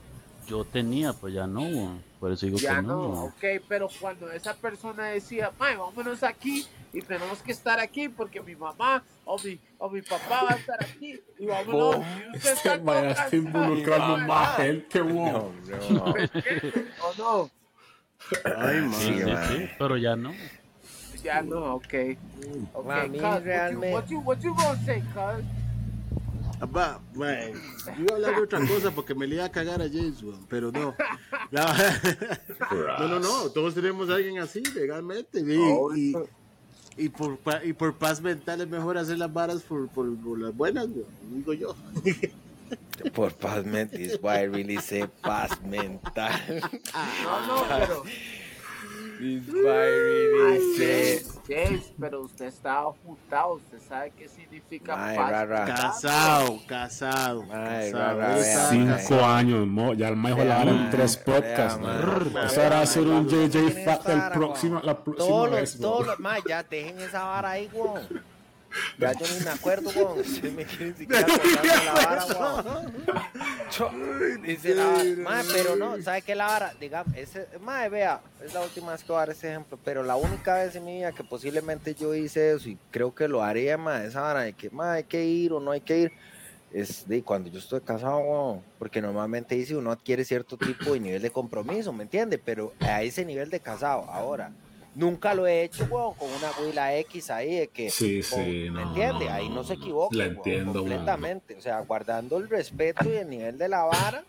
yo tenía, pues ya no. Por eso digo Ya que no, no. ok, pero cuando esa persona decía, "Mae, vámonos aquí y tenemos que estar aquí porque mi mamá o mi, o mi papá va a estar aquí y vámonos. Boom. y usted este vaya está involucrando más gente, weón. ¿O no? ay, sí, pero ya no. Ya no, ok. Ok, A mí cuz, what you- realmente- What you, what you gonna say, cuz? Va, man, yo iba a hablar de otra cosa porque me le iba a cagar a James, pero no. No, no, no, todos tenemos a alguien así, legalmente. Y, y, y por, y por paz mental es mejor hacer las varas por, por, por las buenas, digo yo. Por paz mental, this why I really say paz mental. No, no, pero This why I really say James, pero usted estaba juntado, usted sabe qué significa. Casado, casado. Ay, casado. está. Cinco años, mo. Ya el Vea, la vara en tres podcasts, Eso era vea, hacer mae, un ¿Cuándo JJ Fact el próximo, la próxima Todos vez, todos los, ma, ya dejen esa vara ahí, weón. Ya yo ni me acuerdo, weón. Usted me quiere ni siquiera la vara, weón. Dice la vara. Ma, pero no, ¿sabe qué la vara? Digamos, ese, ma, vea, es la última vez que voy a dar ese ejemplo, pero la única vez en mi vida que posiblemente yo hice eso y creo que lo haría, ma, esa vara de que, ma, hay que ir o no hay que ir, es de cuando yo estoy casado, weón. Porque normalmente dice uno adquiere cierto tipo de nivel de compromiso, ¿me entiende? Pero a ese nivel de casado, ahora. Nunca lo he hecho, weón, con una huila X ahí de que. Sí, con- sí, ¿Me no, entiende? no, ahí no se equivoca. La weón, entiendo, weón. Completamente. O sea, guardando el respeto y el nivel de la vara.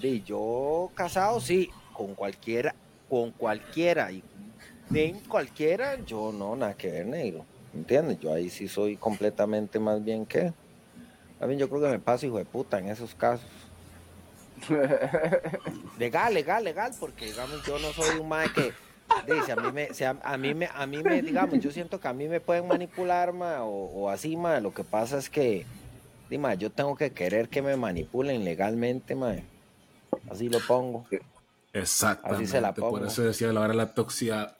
De yo casado, sí, con cualquiera, con cualquiera. Y de cualquiera, yo no, nada que ver, negro. ¿Me entiendes? Yo ahí sí soy completamente más bien que. A mí yo creo que me paso hijo de puta en esos casos. Legal, legal, legal, porque digamos yo no soy un mae que dice a mí me, a, mí me, a mí me, digamos, yo siento que a mí me pueden manipular ma, o, o así, ma, lo que pasa es que, di, ma, yo tengo que querer que me manipulen legalmente, ma. así lo pongo. Exactamente. Así se la Por pongo. eso decía la hora la toxicidad.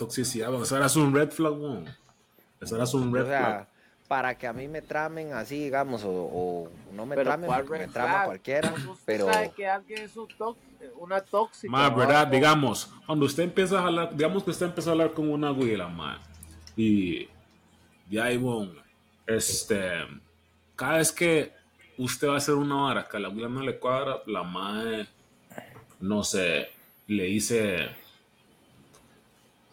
Eso era un red flag, weón. Eso era un red O sea, flag. Para que a mí me tramen así, digamos, o, o no me Pero tramen, ¿cuál porque me trama flag? cualquiera, pero sabe que alguien es un una tóxica. Ma, ¿no? ¿verdad? Digamos, cuando usted empieza a hablar, digamos que usted empezó a hablar con una güila, ma, y ya ahí, bueno, este, cada vez que usted va a hacer una hora que a la güila no le cuadra, la madre, no sé, le dice,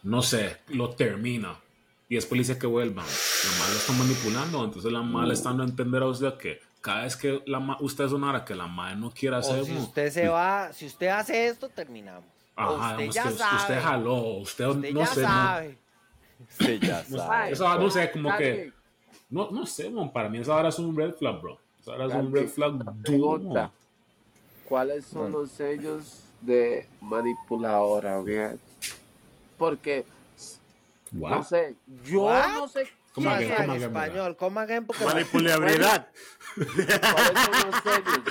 no sé, lo termina. Y después le dice que vuelvan. La madre lo está manipulando. Entonces la madre le está dando a entender a usted que cada vez que la ma- usted hora que la madre no quiere hacer, o si usted se va, si usted hace esto, terminamos. Ajá, usted digamos ya que sabe. usted jaló, usted, Usted no ya sé, no, sabe. Usted ya no- sabe. eso no sé, como que, no, no sé, mon, para mí esa hora es un red flag, bro. Esa hora es un red flag duro. ¿Cuáles son Bueno. los sellos de manipuladora? bien? Porque, What? no sé, yo What? no sé ¿Cómo cómo en español, coma que porque Manipulabilidad. son los sellos.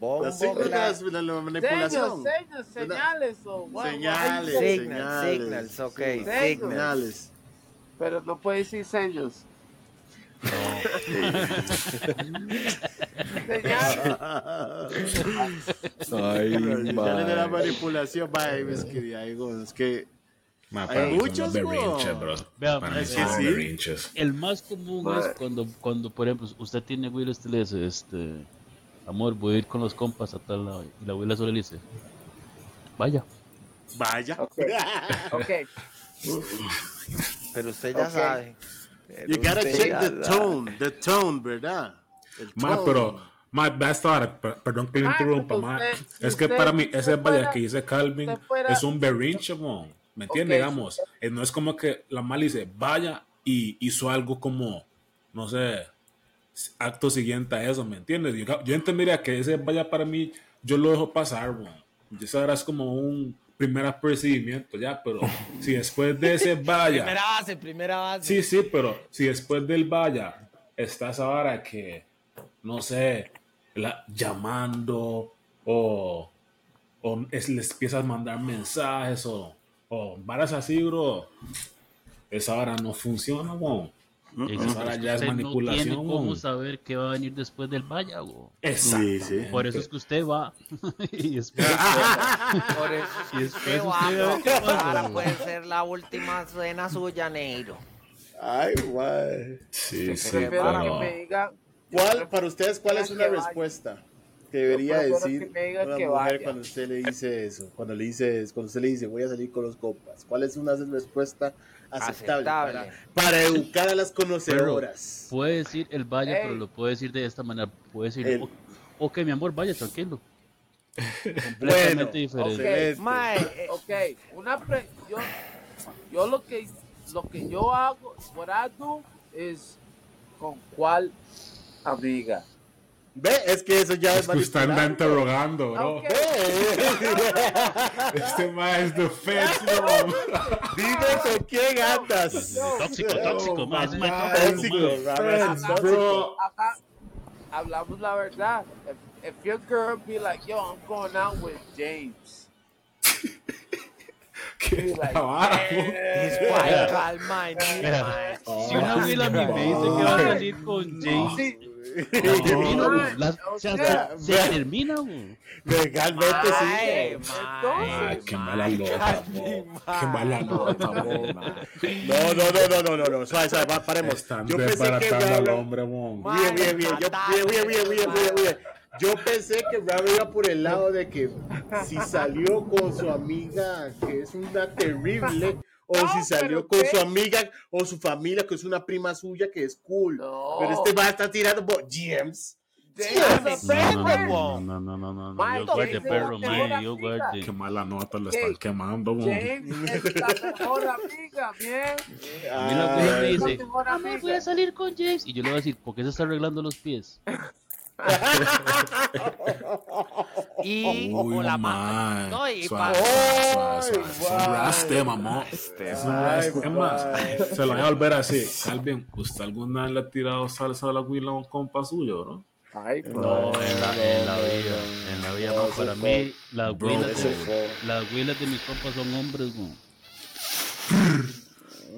bombo, Las siglas la Sellos, manipulación. sellos, señales o what- Señales. what- Signal, Señales. signals, ok, Sí. signals. Señales. Pero no puede decir sellos. Señales. Señales de la manipulación. Va, es que es que Hay muchos, berrinches, bro. Vea, Para mí es son que los sí. berrinches. El más común Mae. es cuando, cuando, por ejemplo, usted tiene Will, usted le dice, este, amor, voy a ir con los compas a tal lado. Y la abuela solo le dice, vaya. vaya. Ok. Ok. Pero usted ya Ok. sabe. You gotta check the tone, the tone, ¿verdad? El Ma, tone. pero, ma, estar, per- perdón que le Ma, interrumpa, ma. Es que usted- para mí, ese fuera- que dice Calvin es un berrinche, mo. ¿Me entiende? Ok, Digamos, eh, no es como que la mal dice, vaya y hizo algo como, no sé, acto siguiente a eso, ¿me entiendes? Yo, yo entendería que ese vaya para mí, yo lo dejo pasar, mo. Eso ahora es como un primer apercibimiento, ya, pero si después de ese vaya. Primera base, primera base. Sí, sí, pero si después del vaya está esa vara que, no sé, la, llamando o, o es- les empiezas a mandar mensajes o, o varas así, bro, esa vara no funciona, bro. Y Esa vara ya es usted manipulación. No tiene cómo weón. saber qué va a venir después del vaya, güey. Exacto. Sí, sí. Por eso es que usted va. y después, Por eso y después Qué usted qué pasa, Ahora puede ser la última cena suya, Neiro. Ay, guay. Sí, sí, pero- que me digan. ¿Cuál, para ustedes, cuál es una respuesta debería decir que me digan una que mujer vaya. cuando usted le dice eso? Cuando le dice, cuando usted le dice, voy a salir con los compas. ¿Cuál es una respuesta aceptable, Aceptable. Para, para educar a las conocedoras? Puede decir el vaya, Ey. pero lo puede decir de esta manera. Puede decir, El- "O- ok, mi amor, vaya, tranquilo. Bueno, Completamente diferente. ok. Celeste. Mae, eh, Ok, una pre yo, yo lo que lo que yo hago, what I do is con cuál amiga. Ve, es que eso ya es, Es que usted anda interrogando, bro. Ok. Este más feds, bro. Dime con quién andas. Tóxico, tóxico, Tóxico, tóxico. Rara, es tóxico. Bro. Acá hablamos la verdad. If, if your girl be like, yo, I'm going out with James. ¿Qué like, calma. Si una abuela me dice que va a salir con James, Se se termina, güey. Legalmente Ay, sí. qué mala nota. Qué mala nota. No, no, no, no, no, no, no. Suave, suave, paremos. Están Yo pensé que al hombre. Bien, bien, bien. Yo, bien, bien, bien, bien, bien, bien. Yo pensé que Rara iba por el lado de que si salió con su amiga, que es una terrible, o No, si salió con ¿qué? su amiga o su familia, que es una prima suya, que es cool. No. Pero este va a estar tirando bo- James. No, no, no, no, no, no, Yo guarde, perro, mae, yo guarde. Qué mala nota le están quemando. James es la mejor amiga, bien. A mí la me dice, voy a salir con James. Y yo le voy a decir, ¿por qué se está arreglando los pies? Y Uy, o la mae. ma- No, y Suave, suave, suave, suave. Es un Ay, raste, mamá. Es un Ay, raste. Es más, se lo voy a volver así. Calvin, ¿usted alguna vez le ha tirado salsa a la huila a un compa suyo, bro? Ay, No, en la, en la vida, en la vida, no, para mí, las huilas de, las huilas de mis compas son hombres, güey.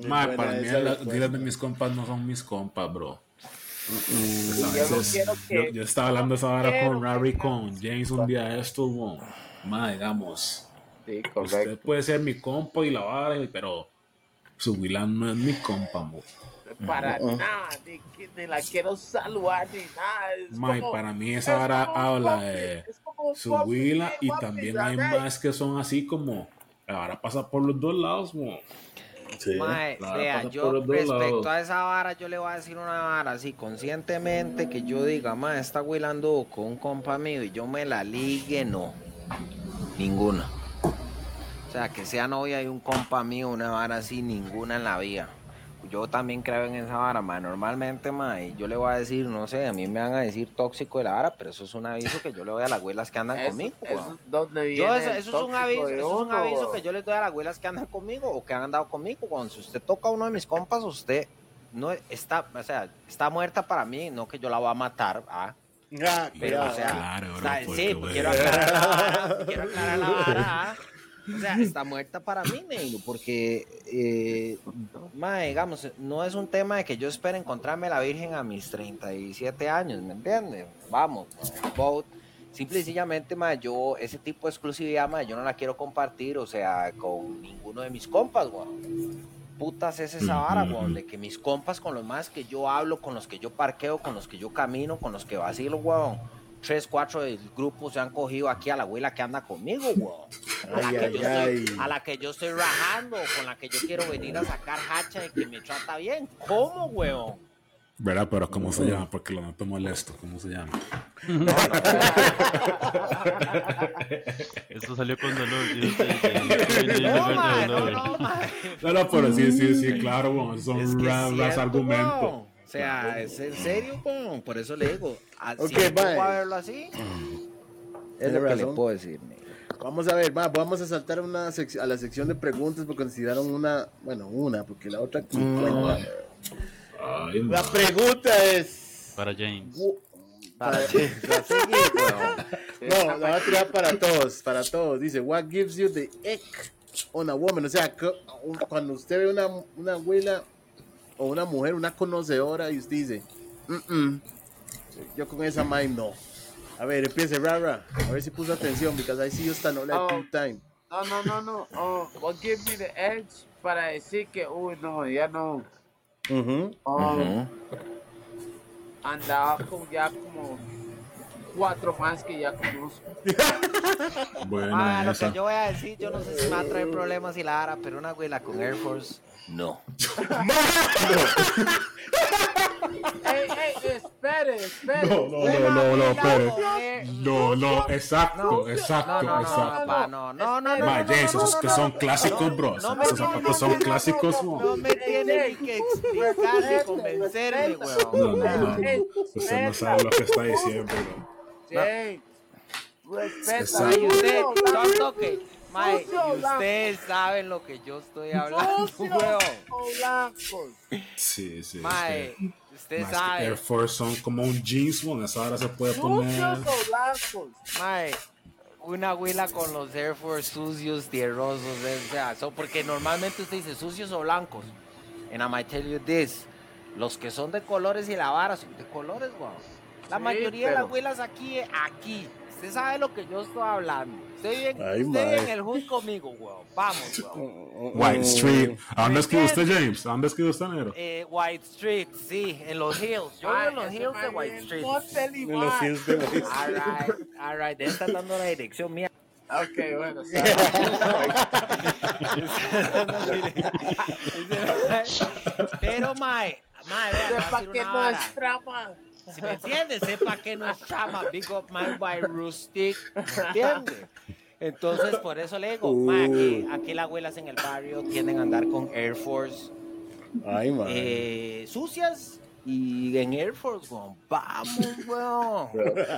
Buena para mí las huilas de mis compas no son mis compas, bro. Yo no veces- quiero que- yo, yo estaba hablando esa hora con digas con James un día de esto, güey. Mae, digamos, Sí, usted puede ser mi compa y la vara, pero su huila no es mi compa, mo. Para nada, ni la quiero saludar ni nada. Es Mae, como- para mí es esa vara habla papi, de su sí, y papi, también hay más que son así como la vara pasa por los dos lados, mo. Sí. Mae, Claro, vea, yo respecto lados. a esa vara, yo le voy a decir una vara así, conscientemente que yo diga, ma, esta güey anduvo con un compa mío y yo me la ligue, no. Ninguna. O sea, que sea novia de un compa mío, una vara así, ninguna en la vida. Yo también creo en esa vara, ma. Normalmente, ma, y yo le voy a decir, no sé, a mí me van a decir tóxico de la vara, pero eso es un aviso que yo le doy a las güelas que andan Eso- conmigo, eso donde viene Yo, eso, es un aviso, eso es un aviso que yo les doy a las abuelas que andan conmigo o que han andado conmigo. Cuando si usted toca a uno de mis compas, usted no está, o sea, está muerta para mí, no que yo la voy a matar, ¿ah? Ah, Pero, o sea, Claro, bro, está- porque, sí, quiero aclarar la vara, quiero aclarar la vara, ¿ah? O sea, está muerta para mí, negro, porque, eh, mae, digamos, no es un tema de que yo espere encontrarme la Virgen a mis 37 años, ¿me entiendes? Vamos, both. Simple y sencillamente, mae, yo, ese tipo de exclusividad, mae, yo no la quiero compartir, o sea, con ninguno de mis compas, weón. Putas es esa vara, weón, de que mis compas con los más que yo hablo, con los que yo parqueo, con los que yo camino, con los que vacilo, weón. Tres, cuatro del grupo se han cogido aquí a la abuela que anda conmigo, weón. A la, Ay, que ay, yo estoy, a la que yo estoy rajando, con la que yo quiero venir a sacar hacha de que me trata bien. ¿Cómo, weón? ¿Verdad? Pero ¿cómo se llama? Porque lo noto molesto. ¿Cómo se llama? Esto salió con dolor. yo sé que- No, no, pero sí, sí, sí, claro, bueno, son Es que ra- es ras cierto, argumentos. O sea, es en serio. Por eso le digo. a- Ok, si me pongo mae. a verlo así, es lo que le razón. puedo decir. Vamos a ver, va, vamos a saltar una a la sección de preguntas porque consideraron una, bueno, una, porque la otra aquí cuenta. Ay, La no. pregunta es. Para James. Para, weón. No, la voy a tirar para todos, para todos. Dice, what gives you the ick on a woman? O sea, cuando usted ve una, una abuela o una mujer, una conocedora, y usted dice, "Mm, mm, yo con esa mind no. A ver, empiece, Rara. A ver si puso atención, because I see you stand like Oh. two time. No, no, no, no. Oh, what give me the edge para decir que, uy, no, ya no. Ujú. Oh, Ujú. Andaba como ya como cuatro más que ya conozco. Bueno, Ma, lo que yo voy a decir, yo no sé si me va a traer problemas y la vara, pero una güila con Air Force, no. ¡Ey, ey! ¡Espere, espere! No, no, no, no, no, espere. No, no, exacto, No, exacto, no, no, no, exacto. no, no, no, no, Ma, no, James, no, no, esos no, que no. son clásicos, me Esos tiene- zapatos son clásicos, No me tiene ni que explicar ni convencerme, No, weón. no, no, no. Usted no sabe lo que está diciendo, bro. James, respeta. Exacto. Ay, Mae, y ustedes saben lo que yo estoy hablando, weón. o blancos. Sí, sí. Mae, es que- usted más que sabe. Air Force son como un jeans, mo. Esa hora se puede poner. Sucios o blancos. Mae, una huila con los Air Force sucios, tierrosos, o sea, son- porque normalmente usted dice sucios o blancos. And I might tell you this, los que son de colores y la vara son de colores, weón. La Sí, mayoría de las huilas aquí, aquí. Usted sabe lo que yo estoy hablando. Usted vive, Ay, usted en el hood conmigo, weón. Vamos, weón. White Street. ¿A dónde es que ¿Me usted, James? ¿A dónde es que usted, negro? Eh, White Street, sí, en los hills. Yo vivo en los hills de White Street. En los hills de White All right, all right. Debe estar dando la dirección mía. Ok, bueno, Pero, mae, mae, vea, sepa que una no vara. es trama. Si me entiendes, sepa que no es chama. Big up my by Rustic. ¿Me entiende? Entonces, por eso le digo, mae, aquí, aquí las abuelas en el barrio tienden a andar con Air Force Ay, man. eh, sucias y en Air Force, weón. Vamos, weón.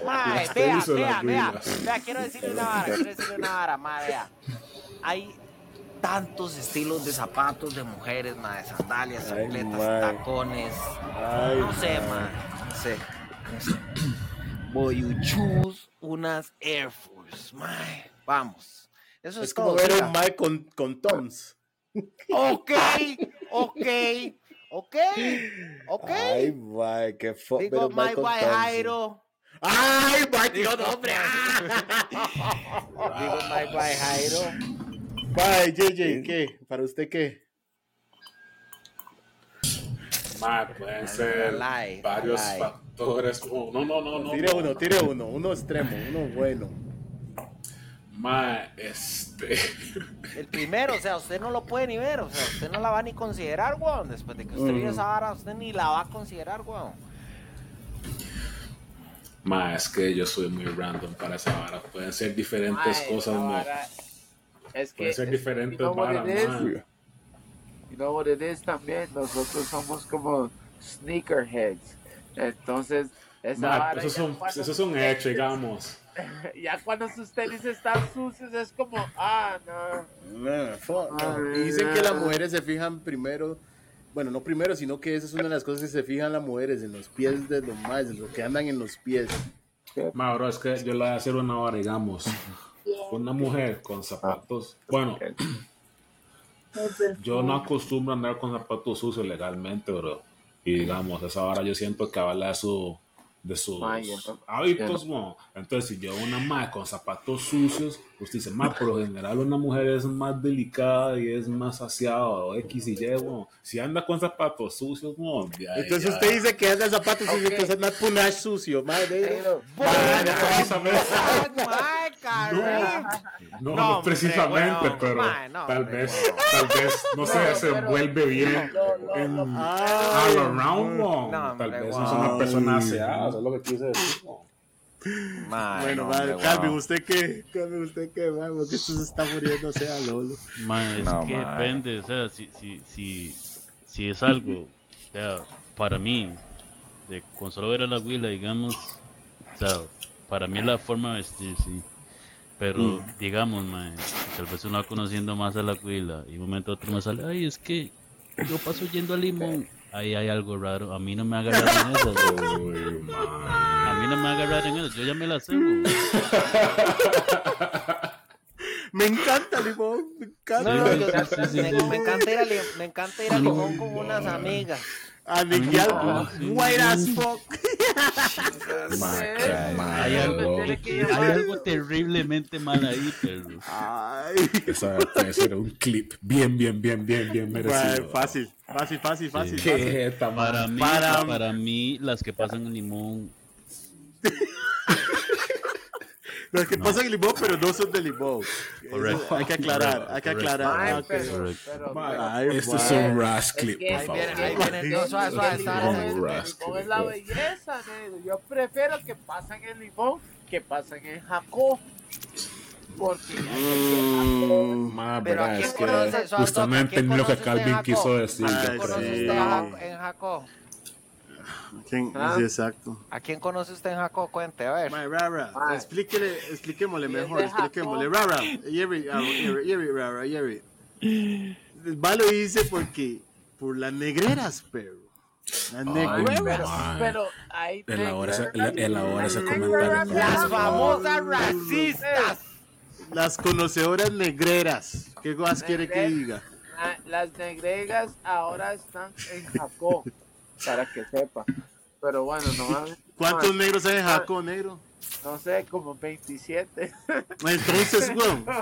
Mae, vea, vea, vea, vea, quiero decirle una vara, quiero decirle una vara, mae, vea. Hay tantos estilos de zapatos de mujeres, mae, sandalias, chancletas, mae. tacones. Ay, No sé, man. No sé. No sé. Voy a choose unas Air Force. Vamos. Eso es, Es como todo. ver un Mike con, con Toms. Ok, ok, ok, ok. Ay, Mike, qué fo... Digo, Mike boy. Jairo. Ay, Mike, no, hombre. Digo, boy Jairo. Bye, JJ, ¿qué? ¿Para usted qué? Pueden ser varios factores. como- No, no, no, no. Tire no. uno, tire uno, uno extremo, uno bueno. Ma, este. El primero, o sea, usted no lo puede ni ver, o sea, usted no la va ni considerar, weón. Después de que usted vio esa vara, usted ni la va a considerar, weón. Ma, es que yo soy muy random para esa vara. Pueden ser diferentes cosas, ma. Es que Pueden ser es- diferentes varas. You know what it is también, nosotros somos como sneakerheads. Entonces, esa Ma, vara son, cuando esos son sus hechos, tenis- digamos. Ya cuando sus tenis están sucios es como, ah, no. Fo- no. Ay, Y dicen que las mujeres se fijan primero, bueno, no primero, sino que esa es una de las cosas que se fijan las mujeres, en los pies de los más, en lo que andan en los pies. Ma, bro, es que yo le voy a hacer una hora, digamos. Una mujer con zapatos. Bueno, yo no acostumbro a andar con zapatos sucios legalmente, bro. Y digamos, esa hora yo siento que habla de su de sus yo no- hábitos, mo. Entonces, si yo una madre con zapatos sucios, usted dice, ma, por lo general una mujer es más delicada y es más saciada o X y Y, mo. Si anda con zapatos sucios, mo, ya, Entonces ya. usted dice que anda zapatos sucios, Ok. entonces anda punach sucio, madre. No. No, No, no hombre, precisamente, weón. pero Ma, no, tal hombre, vez, weón. tal vez, no sé, se pero- vuelve bien no, no, en no. all around. No, Tal hombre, vez no es una persona aseada, eso es lo que quise decir, Bueno, no, madre, weón. ¿usted qué? Calvin, ¿usted qué? madre? Porque esto se está muriendo, sea Lolo. Ma, es No, que depende, o sea, si, si, si, si es algo, o sea, para mí, de con solo ver a la huila, digamos, o sea, para mí es la forma de vestir, sí. Pero, digamos, ma, tal vez uno va conociendo más a la huila y un momento a otro me sale, ay, es que yo paso yendo a Limón. Ahí hay algo raro, a mí no me agarraron en eso. A mí no me agarraron en eso, yo ya me la sé. Me encanta, Limón, me encanta. Me encanta ir a Limón con unas amigas. A Miguel, Sí. white as fuck. Hay algo, hay algo terriblemente mal ahí, pero... Ay, Esa puede ser un clip bien, bien, bien, bien, bien merecido. fácil, fácil, fácil, fácil. fácil. Qué tan Para mí, Para- para... mí, las que pasan en limón Los que pasan en limón, pero no son de limón. Correcto. Hay que aclarar, hay que aclarar. Mae, Ah, ok. pero, correcto. pero, Mae, Ay, Esto es mae. un Ras Es clip, que por Ahí favor. viene, ahí viene el tío suave, suave, el limón Limón es- la belleza, negro. Yo prefiero que pasen en limón que pasen en Jacó. Porque Mm, Pero verdad ¿a es que no toca, ¿a quién entendió lo que Calvin quiso decir. ¿A Ah, quién yo conoce creo. sí. en Jaco- en Jaco? ¿Quién? Ah. Sí, exacto. ¿A quién conoce usted en Jaco? Cuente, a ver. Mae, Rara, explíquele, expliquémosle mejor, expliquémosle. Rara, Jerry, ah, Jerry, Jerry, Rara, Jerry. Va lo hice porque, por las negreras, perro. Las Ay, negreras. pero, Mae. pero hay Elabora elabora ese comentario, de Las famosas racistas. Las conocedoras negreras. ¿Qué más quiere que diga? Ah, Las negregas ahora están en Jacó, para que sepa. Pero bueno, no ¿Cuántos negros hay en Jaco, negro? No sé, como 27. Entonces, weón.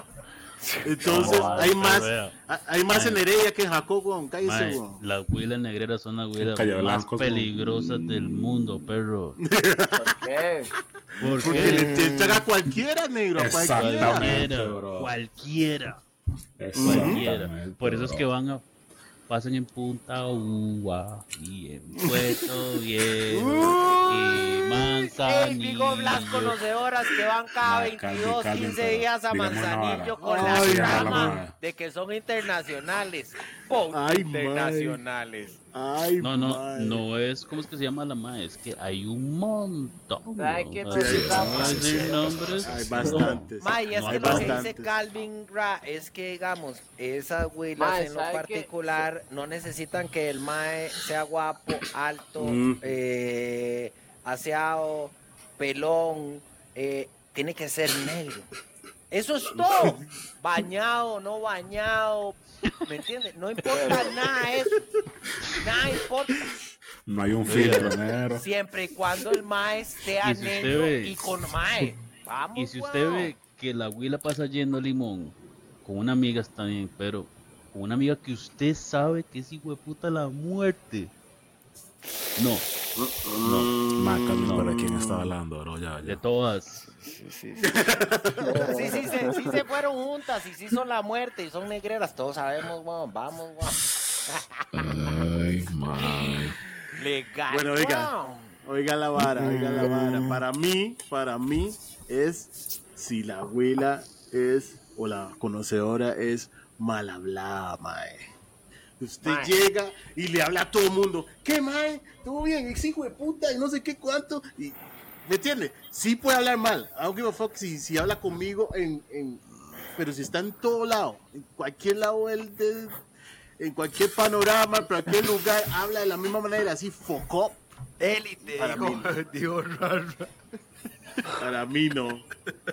Entonces, No, hay más, hay más en. Heredia que en Jaco, weón. Cállese, weón. las huilas negreras son las huilas más peligrosas del mundo, perro. ¿Por qué? ¿Por Porque le te echan a cualquiera, negro, a cualquiera. Exactamente. Cualquiera, bro. cualquiera, Por eso es que van a pasan en Punta Uva y en Puerto Viejo y Ey, digo las Manzanillo. conocedoras que van cada Mae, Calvin, 22, Calvin, 15 pero días a Manzanillo con Ay, la trama de que son internacionales. Mae. internacionales. Ay, No, no, no es, ¿cómo es que se llama la mae? Es que hay un montón. Ay, a llama. decir nombres, Hay no. bastantes. Ma, y es No que hay lo que dice bastantes. Calvin Ra es que, digamos, esas huilas en lo ¿sabe qué? particular no necesitan que el mae sea guapo, alto, Mm. eh, aseado, pelón, eh, tiene que ser negro. Eso es todo. Bañado, no bañado, ¿me entiendes? No importa nada eso. Nada importa. No hay un filtro negro. Siempre y cuando el mae sea si negro ve- y con mae. Vamos, Y si usted ve que la huila pasa yendo limón, con una amiga está bien, pero con una amiga que usted sabe que es hijo de puta la muerte. No, Más Calvin, No. pero ¿de quién estaba hablando, bro? Ya, de ya. todas. Sí, sí, se, sí se fueron juntas y sí son la muerte y son negreras, todos sabemos, weón. Vamos, weón. Ay, man. Legal. Bueno, oiga. Oiga la vara, oiga la vara. Para mí, para mí es si la abuela es o la conocedora es mal hablada, mae. Usted Mae. llega y le habla a todo el mundo, ¿qué mae? ¿Todo bien? Ex hijo de puta y no sé qué cuánto. Y, ¿Me entiende? Sí puede hablar mal. I don't give a fuck si, si habla conmigo en, en- Pero si está en todo lado, en cualquier lado del, del- en cualquier panorama, en cualquier lugar, habla de la misma manera, así, fuck up. Élite, Para digo, mí. digo, raro. Para mí no.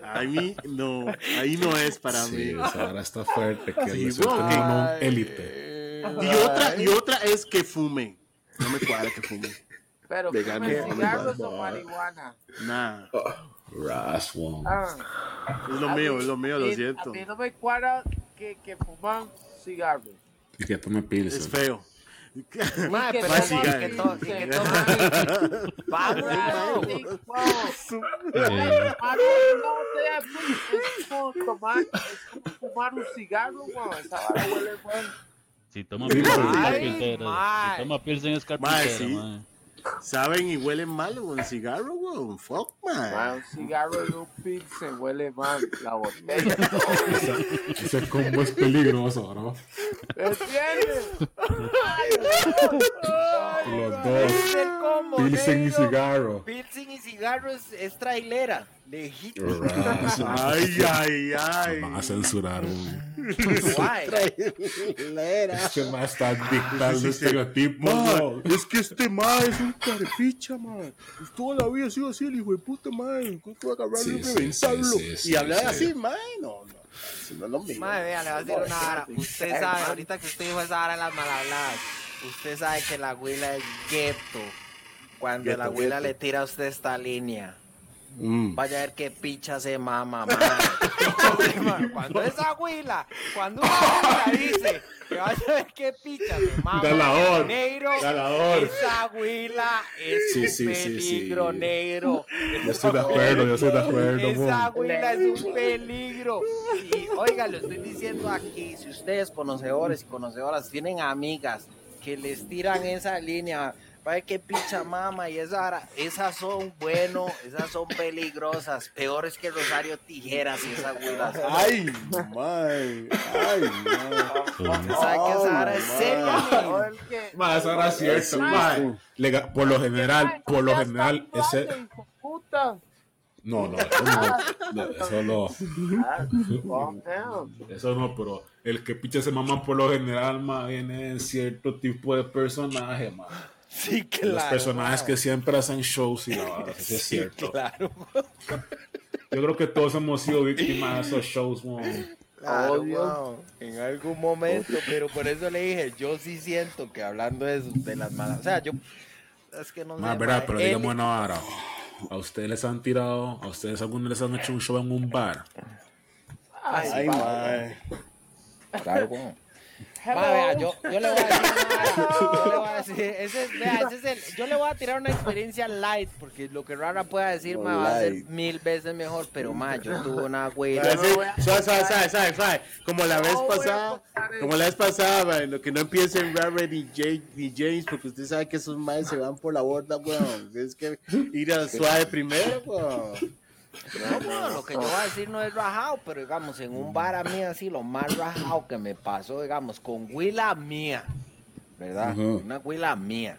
A mí no. Ahí no es para Sí, mí. vara está fuerte. Que Sí, élite. Y otra, y otra es que fume. No me cuadra que fume. Pero Legal, ¿fuman no, cigarros no, o no. marihuana? Nada. Ras, one. Ah, Es lo a mío, mí- es lo mío, lo siento. A mí no me cuadra que, que fuman cigarros. Y que tome Es pilsen. feo. Mae, que pero cigarro. que to- y que weón. Es como tomar, es un cigarro, wow. Esa vara huele bueno. Si toma Pilsen es Ay, mae. Si toma Pilsen es Mae, carpintera, sí. Saben y huelen mal con cigarro, weón. Fuck, Ma, man. un cigarro y un pilsen huele mal. La botella. Ese combo es peligroso, ¿no? ¿Entiendes? el combo, Pilsen y cigarro. Pilsen y cigarro es, es trailera. Legítimo. Ay, ay, ay. Van a censurar, güey. Guay. Este más está dictando estereotipos, Ma, bro. es que este ma es un carepicha, man. Pues toda la vida ha sido así, el hijo de puta, man. ¿Cuánto va a agarrarlo Sí, y reventarlo? sí, sí, y hablar sí. así, man. No, no. No es lo mismo. Madre, vea, le voy a decir una vara. Usted sabe, ahorita que usted dijo esa vara de las malhabladas, usted sabe que la abuela es gueto. Cuando Gueto, la gueto. le tira a usted esta línea, Mm. vaya a ver qué picha se mama, cuando esa huila, cuando una huila dice que va a saber qué picha se mama Galador, negro, galador. esa huila es Sí, un sí, peligro sí. negro. Yo estoy de acuerdo, yo estoy de acuerdo. Esa mon. huila es un peligro. Y oiga, lo estoy diciendo aquí, si ustedes conocedores y conocedoras tienen amigas que les tiran esa línea, para que picha mama y esa esas son bueno, esas son peligrosas, peores que Rosario Tijeras y esas huilas. Ay, mae. Ay, mae. Usted sabe que esa vara es era cierto, Por lo general, por lo general, ese. puta. No, no, eso no. Eso no. Eso no, pero el que picha se mama por lo general, ma, viene en cierto tipo de personaje, ma. Sí, claro. Los personajes que siempre hacen shows y la vara, eso es cierto. Claro, Yo creo que todos hemos sido víctimas de esos shows, mo. claro, Obvio. mano, en algún momento, pero por eso le dije, yo sí siento que hablando de, eso, de las malas, o sea, yo, es que no sé, verdad, pero él- digamos una vara. ¿A ustedes les han tirado, a ustedes algunos les han hecho un show en un bar? Ay, mae. Claro, como. Hello. Vea, yo, yo le voy a decir yo le voy a decir, ese es, vea, ese es el, yo le voy a tirar una experiencia light, porque lo que Rara pueda decir, ma, va a ser mil veces mejor, pero ma, yo tuve una güey. Como la vez pasada, como la vez pasada, lo que no empiecen Robert ni, Jay- ni James, porque usted sabe que esos maes se van por la borda, weón. Es que ir a suave primero, weón. No, lo que yo voy a decir no es rajado, pero digamos, en un bar a mí así, lo más rajado que me pasó, digamos, con huila mía, ¿verdad? Una huila mía.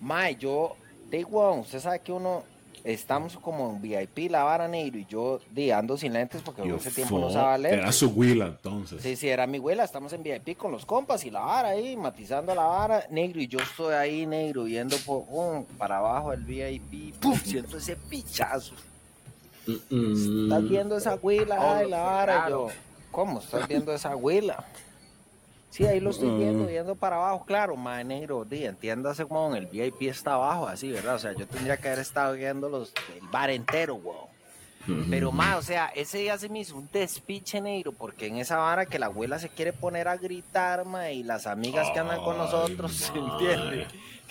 Mae, yo, digo, usted sabe que uno, estamos como en VIP, la vara negro, y yo di, ando sin lentes porque Yo ese tiempo no sabía leer. Era su huila, entonces. Sí, sí, era mi huela, estamos en VIP con los compas y la vara ahí, matizando la vara, negro, y yo estoy ahí, negro, viendo por, para abajo el VIP, pum, siento ese pichazo. Estás viendo esa huila, Oh, ay, la vara, yo. ¿cómo estás viendo esa huila? Sí, ahí lo estoy viendo, Mm. viendo para abajo, claro, ma, negro, di, entiéndase como en el VIP está abajo, así, ¿verdad? O sea, yo tendría que haber estado viendo los, el bar entero, wow. Pero más, o sea, ese día se me hizo un despiche negro, porque en esa vara que la abuela se quiere poner a gritar, ma, y las amigas que andan con nosotros, ¿se mae. entiende?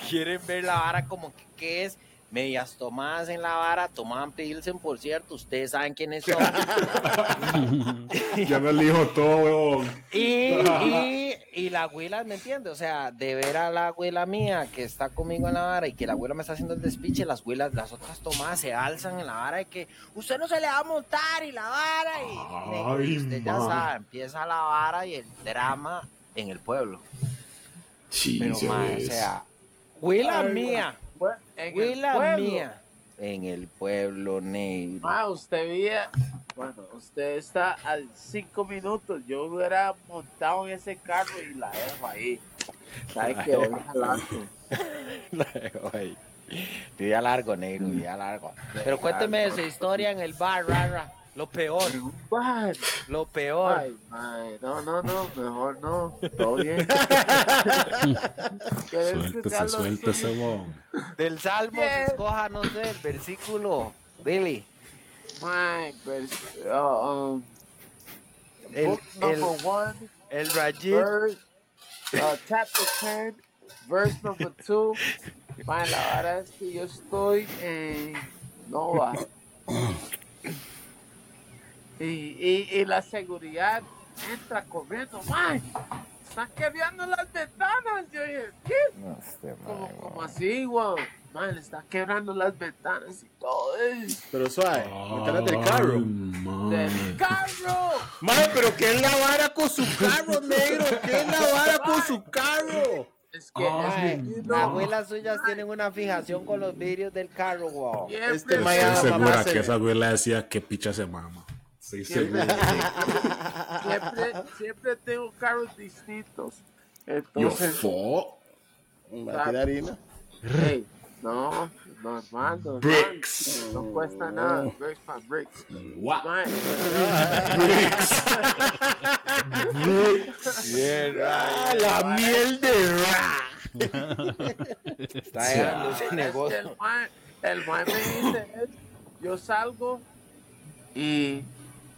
Quieren ver la vara como que qué es, medias tomadas en la vara, tomaban Pilsen, por cierto, ustedes saben quiénes son. Ya me dijo todo, weón. y, y, y la abuela, ¿me entiende? O sea, de ver a la abuela mía que está conmigo en la vara y que la abuela me está haciendo el despiche, las abuelas, las otras tomadas se alzan en la vara de que usted no se le va a montar y la vara y, Ay, usted ya sabe, empieza la vara y el drama en el pueblo. Pero, Jesus. ma, o sea, abuela Ay, mía, en el abuela pueblo. mía, en el pueblo negro. Ah, usted veía, bueno, usted está a cinco minutos. Yo hubiera montado en ese carro y la dejo ahí. ¿Sabe que voy jalando? Ay, Día largo, negro, día largo. Pero cuénteme de su historia en el bar, rara. Lo peor, Bueno, lo peor. ay, ay, no, no, no, mejor no. Todo bien. ¿Quieres Suéltese, suéltese, weón. Del Salmo, escoja, no sé, el versículo. Dile. My, vers- uh, um, El, book number el, one, el Rajid. verse, uh, chapter 10, verse number 2. Man, la verdad es que yo estoy en Nova. Y, y, y la seguridad entra corriendo. Man, están quebrando las ventanas. Yo dije, ¿qué? No, este Como, mae, como weón. así, weón. Man, están quebrando las ventanas y todo eso. Pero suave, métalas del carro. Ay, man. ¡Del carro! Mae, pero ¿qué es la vara con su carro, negro? ¿Qué es la vara con su carro? Es que, Ay, es que, abuelas suyas tienen una fijación con los vidrios del carro, wow. Este Estoy segura que esa abuela decía que picha se mama. Estoy seguro. siempre, siempre tengo carros distintos. Yo Entonces, fo. Va a tirar harina. hey, no, normal, normal. Bricks. No cuesta nada. Bricks para bricks. What? Man, Ah, la miel de ra. Está dejando ese negocio. el man, el man me dice, yo salgo y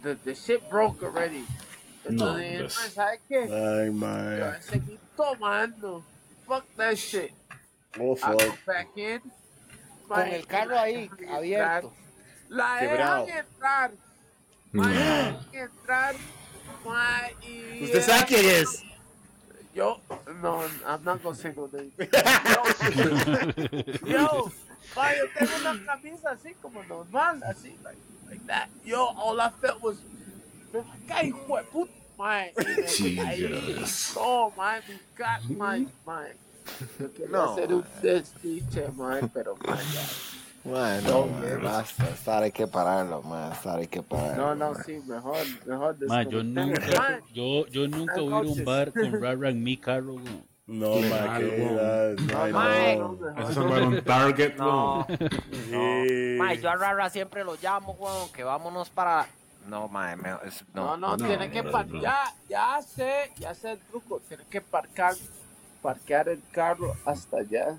the, the shit broke already. No, Entonces, pues. mae, ¿sabe qué? Ay, Yo voy a seguir tomando. Fuck that shit. Oh, fuck. back in. Con el carro ahí, abierto. La dejan entrar. La dejan entrar. y ¿Usted sabe quién es? Yo, no, I'm not gonna say no name. Yo, yo, yo tengo una camisa así como normal, así, like, like that. Yo, all I felt was, ven acá, hijo de puta, mae. Y Jesus. Hmm? No, mae, me got my, my. Yo quería No, hacer un desdiche, mae, pero, mae, ya. Bueno, mae, basta. Estar hay que pararlo, mae. Estar hay que pararlo. No, no, mae. sí, mejor, mejor Ma, yo nunca, Mae, yo, yo nunca voy a ir a un bar con Rara en mi carro, weón. No, mae, que no. Eso se va un target, No, no. Yo a Rara siempre lo llamo, weón, que vámonos para... No, mae, me- es- No, no. no, No, tiene que no, par- no. ya, ya sé, ya sé el truco, tiene que parcar, parquear el carro hasta allá.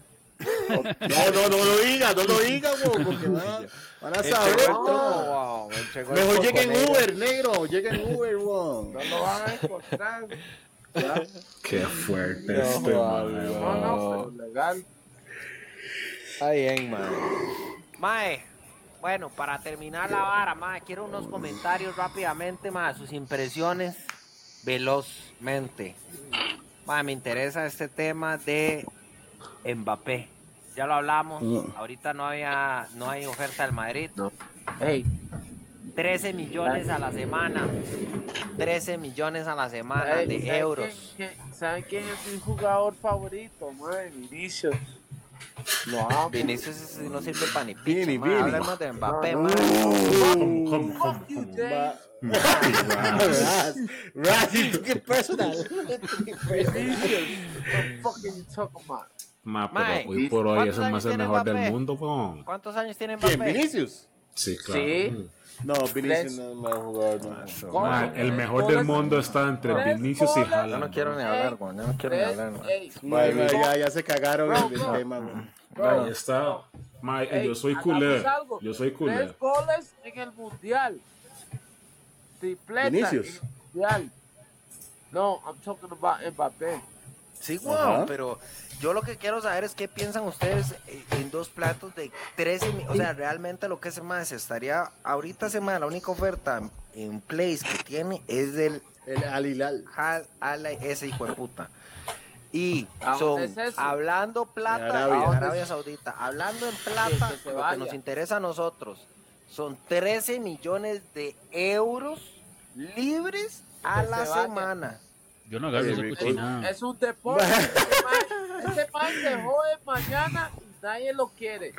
No, no, no lo diga, no lo diga, weón, porque van a, van a saber todo. Mejor coco llegue en negro. Uber, negro, llegue en Uber, weón. No lo van a encontrar. Ya. Qué fuerte No, este, mae. No, no, legal. Está bien, mae. Mae, bueno, para terminar la vara, mae, quiero unos comentarios rápidamente, mae, sus impresiones velozmente. Mae, me interesa este tema de Mbappé. Ya lo hablamos, Mm. ahorita no había, no hay oferta del Madrid. No. Hey, 13 millones a la semana. 13 millones a la semana de ¿saben euros. quién- quién- ¿Saben quién es mi jugador favorito, man? Vinicius. Lo amo. Vinicius no sirve para ni picha. Hablemos de Mbappé, No, mae. ¿Cómo, cómo, cómo, cómo? James. Raz, Raz, you took it personal. Vinicius. What the fuck are you talking about? Ma, pero hoy por hoy ¿cuántos es el más el tiene mejor Mbappé? del mundo. ¿Cuántos años tiene Mbappé? ¿Quién, Vinicius? Sí, claro. Sí. No, Vinicius no es más jugador, no. ¿Cómo? Ma, el mejor del mundo está entre Tres Vinicius y. Haaland. Yo no quiero ni hablar, güey. Yo no quiero ni hablar, güey. bro, ya, ya se cagaron en el tema, Ahí está. Ma, ey, yo soy culé. Yo soy culé. Tres goles en el mundial. Tripleta Vinicius. en el mundial. No, I'm talking about Mbappé. Sí, güey, Ajá. pero yo lo que quiero saber es qué piensan ustedes en dos platos de 13 mil. O sea, realmente lo que se más estaría. Ahorita se la única oferta en place que tiene es del El Al Hilal. Hal Al ese hijo de puta. Y ¿A son, es hablando plata, En Arabia. Saudita, hablando en plata, Que lo que nos interesa a nosotros, son 13 millones de euros libres a Que la se semana. Yo no agarro esa rico. cochinada. Es un deporte. Ese man se jode mañana y nadie lo quiere.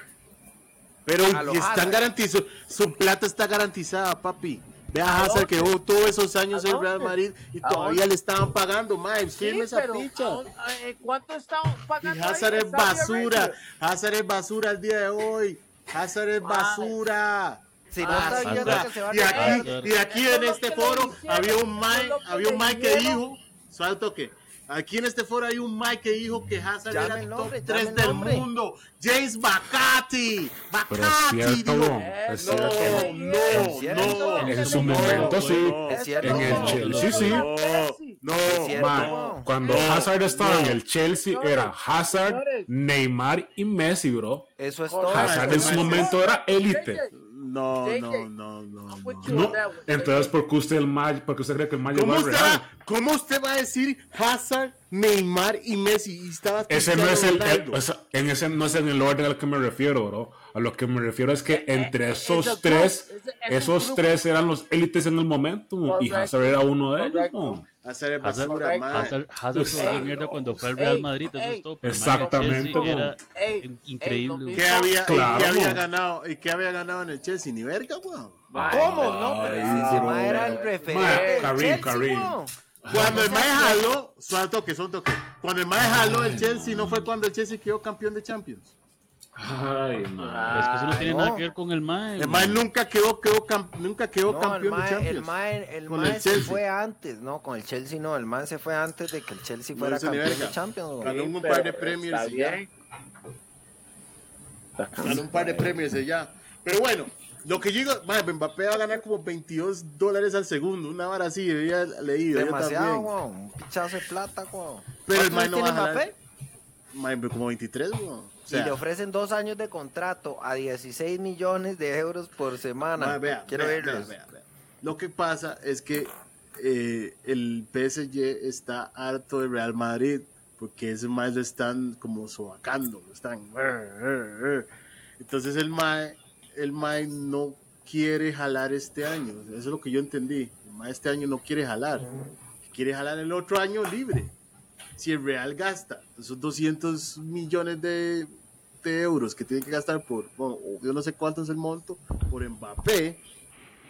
Pero y están garantizados, su plata está garantizada, papi. Ve a ¿A Hazard que jugó todos esos años ¿A en Real? Madrid y ¿A todavía le estaban pagando, mae, firme esa pero picha. ¿a dónde- eh, ¿cuánto Y pagando? ahí Hazard es basura? Hazard es basura el día de hoy. Hazard es basura. Si no Ah, está sí, que se va a Y aquí, y aquí en es este foro hicieron, había un Mike, es había un Mike que dijo, ¿sabes que Aquí en este foro hay un Mike que dijo que Hazard Llame era el nombre, top llame 3 el del nombre. mundo. James Bacati. Pero es Bacati, cierto, dijo. weón. Es No, cierto. No, Es cierto. no. En su momento, no, sí. no. Es cierto. En el No, Chelsea, sí. No, Es cierto. Ma, cuando No, Hazard estaba en el Chelsea era Hazard. Neymar y Messi, bro. Eso es todo. Hazard en su momento era élite. No, no, no, no, entonces ¿por qué usted el May, porque usted cree que el May llegó ¿Cómo usted, va, ¿Cómo usted va a decir Hazard, Neymar y Messi? Y estaba Ese no es el, el- Ronaldo. o sea, en ese no es en el orden al que me refiero, bro. A lo que me refiero es que entre eh, esos es el tres, es- es esos tres eran los élites en el momento y Hazard era uno de ellos. Hacer el Hazard, basura. Hazard, Hazard jugó mierda cuando fue al Real ey, Madrid, eso ey. es todo. Exactamente, era Ey, increíble. ¿Qué había, Claro, qué había ganado? ¿Y qué había ganado en el Chelsea? Ni verga, weón. ¿Cómo? No, pero Ay, ese ma no. era el referente. Karim, Karim. Cuando el Mae jaló, suave toque, son toque. Cuando el Mae jaló el Chelsea, no fue cuando el Chelsea quedó campeón de Champions. Ay, no. Es que eso no tiene no. nada que ver con el Mae. El Mae nunca quedó, quedó cam- nunca quedó No, el campeón de mae, Champions. el mae, el Con mae el se Chelsea. fue antes, no, con el Chelsea no, el mae se fue antes de que el Chelsea fuera campeón de Champions. Ganó un par de premios ya. bien. Ganó un par de premios y ya. Pero bueno, Lo que yo digo, mae, Mbappé va a ganar como 22 dólares al segundo, una hora así, había leído. Demasiado, weón. Un pichazo de plata, weón. Pero el ¿Cuántos mae no va a jalar. Mbappé? Mae, como 23, weón. Sea, y le ofrecen dos años de contrato a 16 millones de euros por semana. vea, Quiero vea, verlos. vea. Lo que pasa es que eh, el PSG está harto de Real Madrid porque ese mae lo están como sobacando, lo están. Entonces el mae, el mae no quiere jalar este año. Eso es lo que yo entendí. El mae este año no quiere jalar. Quiere jalar el otro año libre. Si el Real gasta esos 200 millones de, euros que tiene que gastar por, bueno, yo no sé cuánto es el monto, por Mbappé,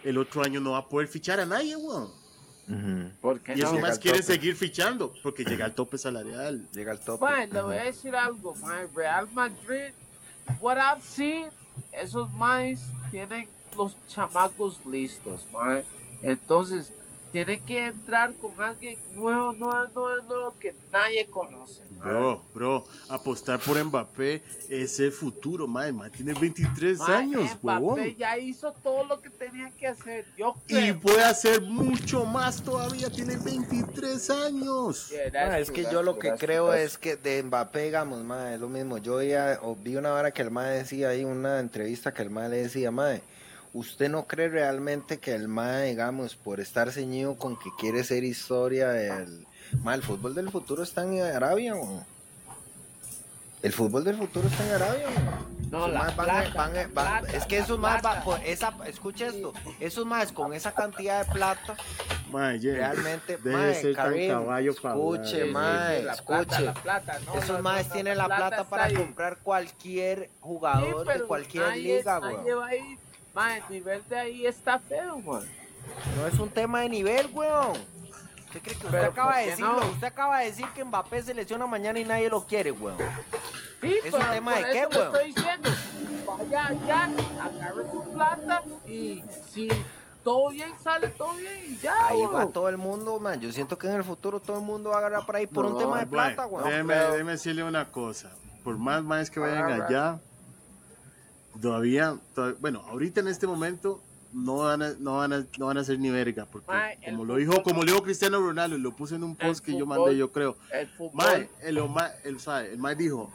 el otro año no va a poder fichar a nadie, weón. Porque Y esos llega más al quieren tope. seguir fichando porque llega al tope salarial. Llega al tope. Mae, le voy a decir algo, mae. Real Madrid, what I've seen, esos maes tienen los chamacos listos, mae. Entonces, tienen que entrar con alguien nuevo, nuevo, nuevo, nuevo que nadie conoce. Bro, bro, apostar por Mbappé es el futuro, mae. mae tiene 23 Mae, años, Mbappé huevón. ya hizo todo lo que tenía que hacer. Yo Y creo. puede hacer mucho más todavía, tiene 23 años. Yeah, es que yo lo que creo es que de Mbappé, digamos, ma, es lo mismo. Yo ya o vi una hora que el MAE decía ahí, una entrevista que el MAE le decía, MAE, ¿usted no cree realmente que el MAE, digamos, por estar ceñido con que quiere ser historia, el, ma, el fútbol del futuro está en Arabia, weón? El fútbol del futuro está en Arabia. No, la maes van- plata, van- la van- plata, es que esos más plata. por esa, escuche esto, esos más con esa cantidad de plata, Mae, realmente, deje de mae, ser tan caballo para escuche, mae, la plata, escuche. la plata, no, Esos no, maes no, tienen la plata para ahí. comprar cualquier Sí, jugador de cualquier liga, nadie Mae, el nivel de ahí está feo, man. No es un tema de nivel, weón. ¿Usted cree que usted acaba ¿por de decirlo? no? Usted acaba de decir que Mbappé se lesiona mañana y nadie lo quiere, weón. Sí, ¿Es un tema de qué, weón? estoy diciendo. Vaya allá, agarre su plata y si todo bien, sale todo bien y ya, Ahí va todo el mundo, man. Yo siento que en el futuro todo el mundo va a agarrar por ahí por un tema de plata, weón. déjeme, déjeme decirle una cosa. Por más más que vayan allá, todavía, to- bueno, ahorita en este momento no van a, no van a, no van a ser ni verga, porque como lo dijo, como lo dijo Cristiano Ronaldo, lo puse en un post que yo fútbol- mandé, yo creo. El fútbol. Mae, el, el, sabe, el Mae dijo,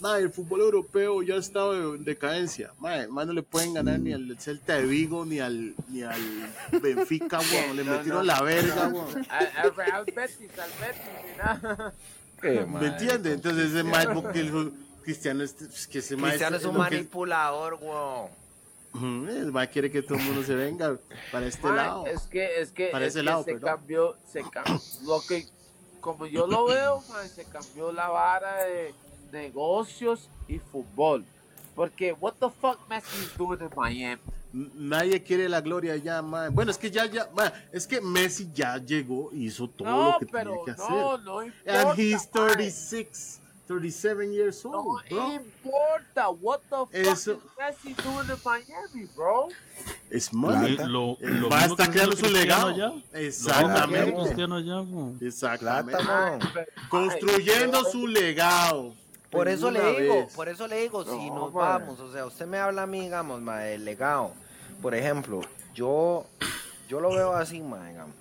Mae, el fútbol europeo ya está en decadencia. Mae, mae, no le pueden ganar ni al Celta de Vigo, ni al, ni al Benfica, weón. Le No, metieron no, la verga, no. Al, al Real Betis, al Betis. ¿Me entiendes? Entonces ese Mae, porque el Cristiano, es, es que Mae Cristiano es un manipulador. Ujú, El Mae quiere que todo el mundo se venga para este lado. Es que, es que, Para es ese que lado, se perdón. cambió, se cambió, lo que, como yo lo veo, se cambió la vara de negocios y fútbol. Porque, what the fuck Messi is doing in Miami? Nadie quiere la gloria ya, Mae. Bueno, es que ya, ya, Mae, es que Messi ya llegó y hizo todo No, lo que pero tenía que no, hacer. no importa. And he's mae. 36, 37 years No old, bro. importa. What the fuck Eso- is Messi doing in Miami, bro? Es money. Lo, mismo está que creando su legado. hizo Exactamente. Cristiano. Exactamente. Plata. Construyendo su legado. Por eso le digo, vez. por eso le digo, si No, nos vamos, o sea, usted me habla a mí, digamos, ma, del legado. Por ejemplo, yo, yo lo veo así, ma, digamos.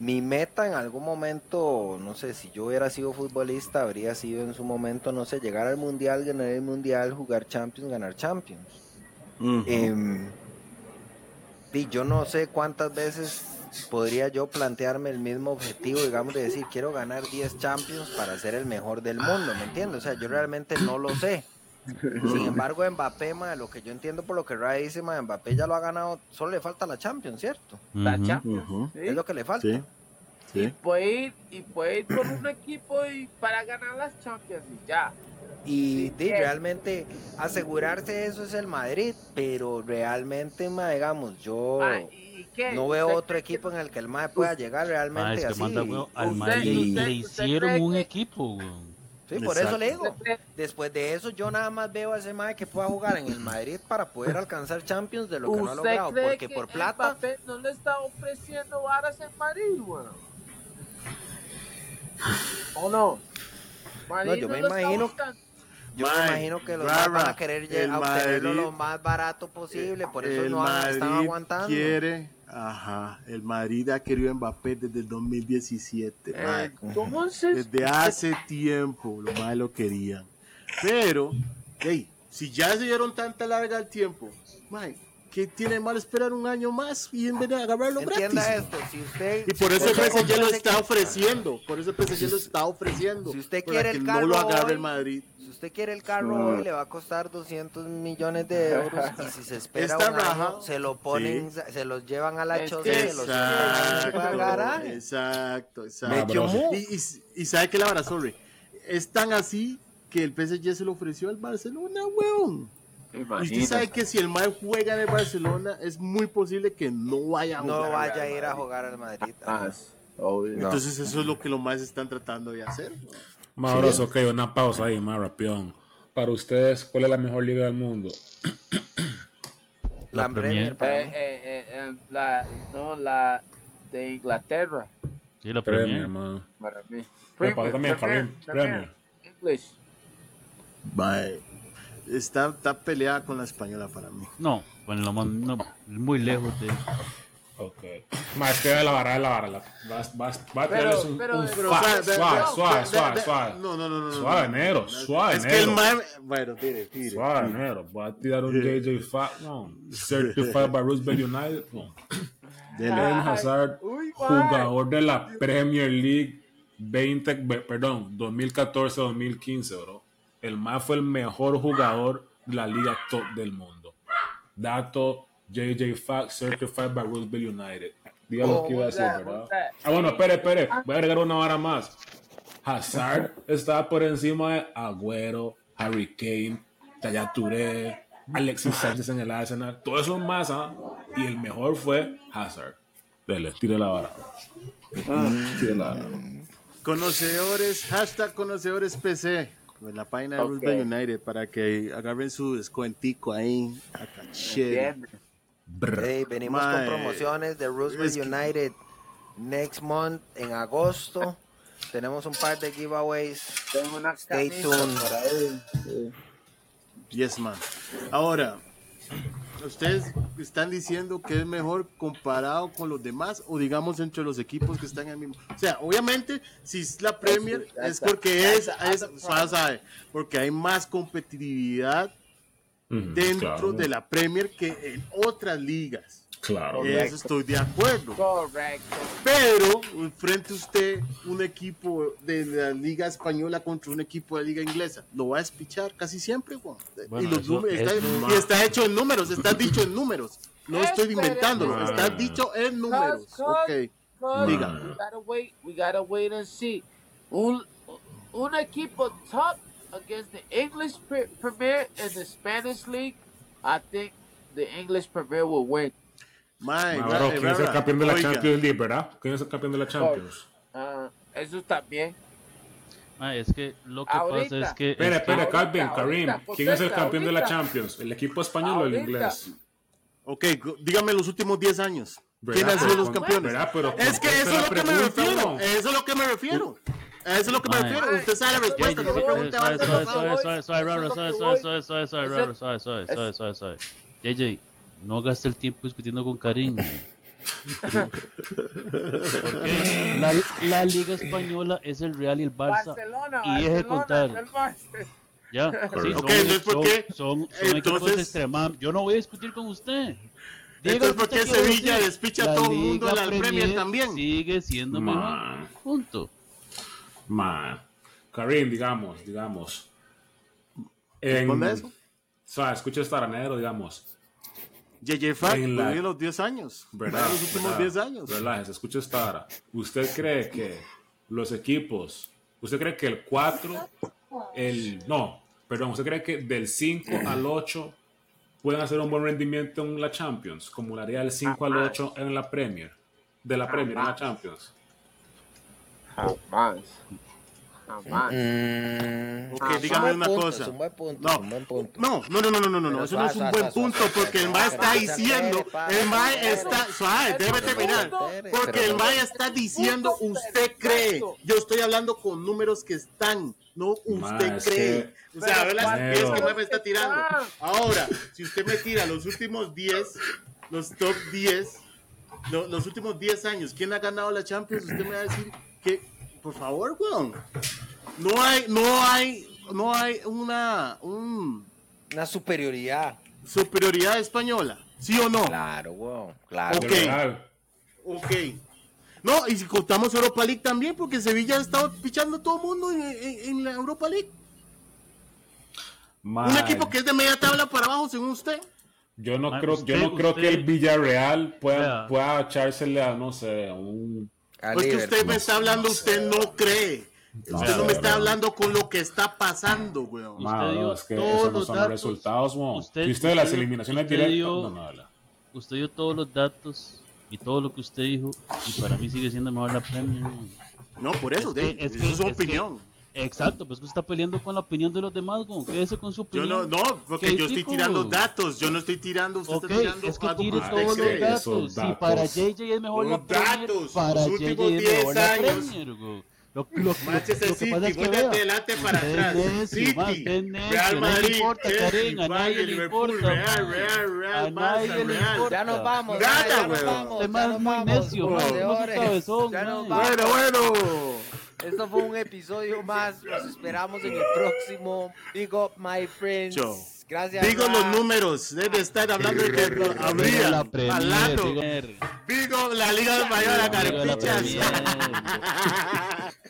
Mi meta en algún momento, no sé, si yo hubiera sido futbolista, habría sido en su momento, no sé, llegar al mundial, ganar el mundial, jugar Champions, ganar Champions. Y yo no sé cuántas veces podría yo plantearme el mismo objetivo, digamos, de decir, quiero ganar 10 Champions para ser el mejor del mundo, ¿me entiendes? O sea, yo realmente no lo sé. Sin embargo, Mbappé, ma, lo que yo entiendo por lo que Ray dice, ma, Mbappé ya lo ha ganado, solo le falta la Champions, ¿cierto? La. Champions. Es lo que le falta. Sí. Y puede ir, y puede ir con un equipo y para ganar las Champions y ya. Y Sí, que- realmente asegurarse eso es el Madrid, pero realmente, ma, digamos, yo Ma, ¿y qué? no veo ¿Usted otro equipo en el que el MAE pueda llegar realmente Ah, es que así. manda, weón, al Usted- Madrid usted- le hicieron un que- equipo. Sí, por eso le digo. Después de eso, yo nada más veo a ese mae que pueda jugar en el Madrid para poder alcanzar Champions de lo que no ha ¿Usted logrado. cree Porque que por plata, no le está ofreciendo varas en Madrid, weón? ¿O no? Madrid No, yo me imagino-. Yo me imagino que los Rara, van a querer lle- el obtenerlo Madrid- lo más barato posible, por eso el no están aguantando. quiere, ajá, el Madrid ha querido a Mbappé desde el 2017, Eh. Entonces, Desde hace tiempo los más lo querían. Pero, hey, si ya se dieron tanta larga el tiempo, mae, ¿qué tiene mal esperar un año más y en vez de agarrarlo Entienda gratis? esto, si usted... Y por eso el PSG compra lo está ofreciendo. Por eso el PSG lo está ofreciendo. Si usted quiere que el no carro lo agarre hoy, el Madrid. Si usted quiere el carro hoy, le va a costar 200 millones de euros y si se espera Esta un raja, año, se lo ponen, se los llevan a la choza y se los llevan Exacto, exacto. Me. Y, y, y sabe que la verdad, sorry, es tan así que el PSG se lo ofreció al Barcelona, weón. Y usted sabe que si el Madrid juega en el Barcelona, es muy posible que no vaya a No vaya a ir a jugar al Madrid. Obvio. Entonces eso es lo que los más están tratando de hacer. Mauro, ok, una pausa ahí, más rapión. Para ustedes, ¿cuál es la mejor liga del mundo? La, La Premier, Premier. Eh, eh, eh, eh, la, no, la de Inglaterra, Sí, la Premier, Premier. hermano. para mí. Para también, Karim, Premier. English. Mae, Está, está peleada con la española para mí. No, bueno, lo más- no, muy lejos de. Ok. Más que la vara, la vara. la- Vas, vas, vas a tirarles un, pero- un pero, suave, suave, de- suave, de- suave. No, no, no, no. no, Suave, no. negro, suave, Es que el negro. man. Bueno, tire, tire. Suave, negro. Voy a tirar un JJ Fa, no. Certified by Roosevelt United, no. Eden Hazard, jugador de la Premier League 20, be- perdón, 2014-2015, bro. El más fue el mejor jugador de la liga top del mundo. Dato JJ Fact Certified by Roosevelt United. Diga lo Oh, que iba a decir? ¿verdad? Ah, bueno, espere, espere. Voy a agregar una hora más. Hazard está por encima de Agüero, Harry Kane, Touré, Alexis Sánchez en el Arsenal. Todos esos más, ¿ah? Y el mejor fue Hazard. Dele, tire la vara. Tire la vara. Conocedores, hashtag conocedores PC. En la página de Ok. Roosevelt United para que agarren su descuentico ahí. a caché. Hey, venimos con promociones de Roosevelt es que- United next month en agosto. Tenemos un par de giveaways. Tengo una Stay tuned. por ahí. Sí. Yes, man. Ahora, ¿ustedes están diciendo que es mejor comparado con los demás o digamos entre los equipos que están en el mismo? O sea, obviamente, si es la Premier That's- es porque es, es sabe, porque hay más competitividad dentro claro, de la Premier que en otras ligas. Claro. Eso estoy de acuerdo. Correcto. Pero frente a usted un equipo de la liga española contra un equipo de la liga inglesa, lo va a espichar casi siempre. Bueno, y, los eso números- es está, y está hecho en números, está dicho en números. No estoy inventándolo, está dicho en números. Ok. Diga. We gotta wait. We gotta wait and see. Un, un equipo top against the English pre- Premier and the Spanish League. I think the English Premier will win. Mae, Ah, ra- bro, ¿Quién es el campeón de la oiga, Champions League, verdad? ¿Quién es el campeón de la Champions? Ah, eso también. Ah, es que lo que Ahorita. pasa es que. Espera, espera, Ahorita, Calvin, Karim. ahorita, ¿Quién es el ahorita, campeón de la. Champions? ¿El equipo español o el inglés? Ok, dígame los últimos 10 años. ¿Verdad? ¿Quién han sido los campeones? ¿verdad? Pero es que eso es lo que me refiero. Eso es lo que me refiero. Eso es lo que me Mae. refiero. Usted sabe la respuesta. No me Suave, pregunte suave, antes, suave, por suave, favor. suave, suave, Raro, suave, suave, suave, suave, suave, Raro, suave, suave, suave, suave, suave. JJ, no gaste el tiempo discutiendo con Karim. Porque la, la Liga Española es el Real y el Barça. Barcelona, y deje de Barcelona, contar. el Barça. Ya, sí, Ok, son, entonces, ¿por son- qué? son, son equipos Entonces- extremados. Yo no voy a discutir con usted. Diga Entonces, ¿por qué Sevilla decir. despicha a todo el mundo en la Premier también? Sigue siendo mejor. Man. Punto. Man. Karim, digamos, digamos. En, eso. O sea, escucha esta aranero, digamos. JJ Fack, En la- vivió los 10 años. ¿Verdad? Los últimos ¿verdad? 10 años. Relájese, escucha esta hora. ¿Usted cree que los equipos, usted cree que el 4, el, no, perdón, usted cree que del 5 al 8 pueden hacer un buen rendimiento en la Champions, como lo haría del 5 al 8 en la Premier, de la Premier en la Champions? Jamás. Jamás. Mm, Ok, Ah, dígame una punto, cosa. Es un buen punto, No, es un buen punto. no, no, no, no, no, no, no, Pero eso no es un buen suave, punto suave, porque el MAE está diciendo, el MAE está, suave, déjeme terminar, porque el MAE está diciendo usted cree, yo estoy hablando con números que están, no usted es cree. O sea, ve las ¿cuántos pies que números MAE me está tirando. están? Ahora, si usted me tira los últimos 10, los top 10, lo- los últimos 10 años, ¿quién ha ganado la Champions? Usted me va a decir que, por favor, weón, no hay, no hay, no hay una, un, Una superioridad. superioridad española, ¿sí o no? Claro, weón. Claro. Ok. Ok. No, y si contamos Europa League también, porque Sevilla estaba pichando a todo el mundo en, en- en la Europa League. Un equipo que es de media tabla para abajo, según usted. Yo no creo, yo no creo que el Villarreal pueda, pueda echársele a, no sé, a un... A Pues que usted me está hablando, usted no cree. Usted no me está no. hablando con lo que está pasando, weón. Dio es que todos esos no los son datos. resultados, mo. Usted- usted de las eliminaciones usted directas... dio- No, no. Usted dio todos los datos y todo lo que usted dijo y para mí sigue siendo mejor la Premier. man. No, por eso, Es que- de, es eso que- es su es que- opinión. Exacto, pues que usted está peleando con la opinión de los demás, güey. Quédese con su Yo opinión. no, no, porque ¿Qué yo estoy tirando datos, yo no estoy tirando, usted Ok, está tirando es que tire todos los datos. Si datos. para JJ es mejor la Los Premier, datos, para los JJ últimos es 10 mejor la años. Premier. Lo, lo, lo, Manchester lo que pasa City, es que voy de adelante para atrás. City, Real Madrid, a nadie le Liverpool, importa, Real. Real, Real, A nadie le Real. importa. Ya nos vamos. Mae, ya nos weón. vamos. Este man es muy necio, man. Bueno, bueno. Esto fue un episodio más. Los esperamos en el próximo. Big up, my friends. Chao. Gracias. Digo Ra. los números, debe estar hablando de que la Premier, hablando. digo- la Liga de Mayor, Carepichas. Premier.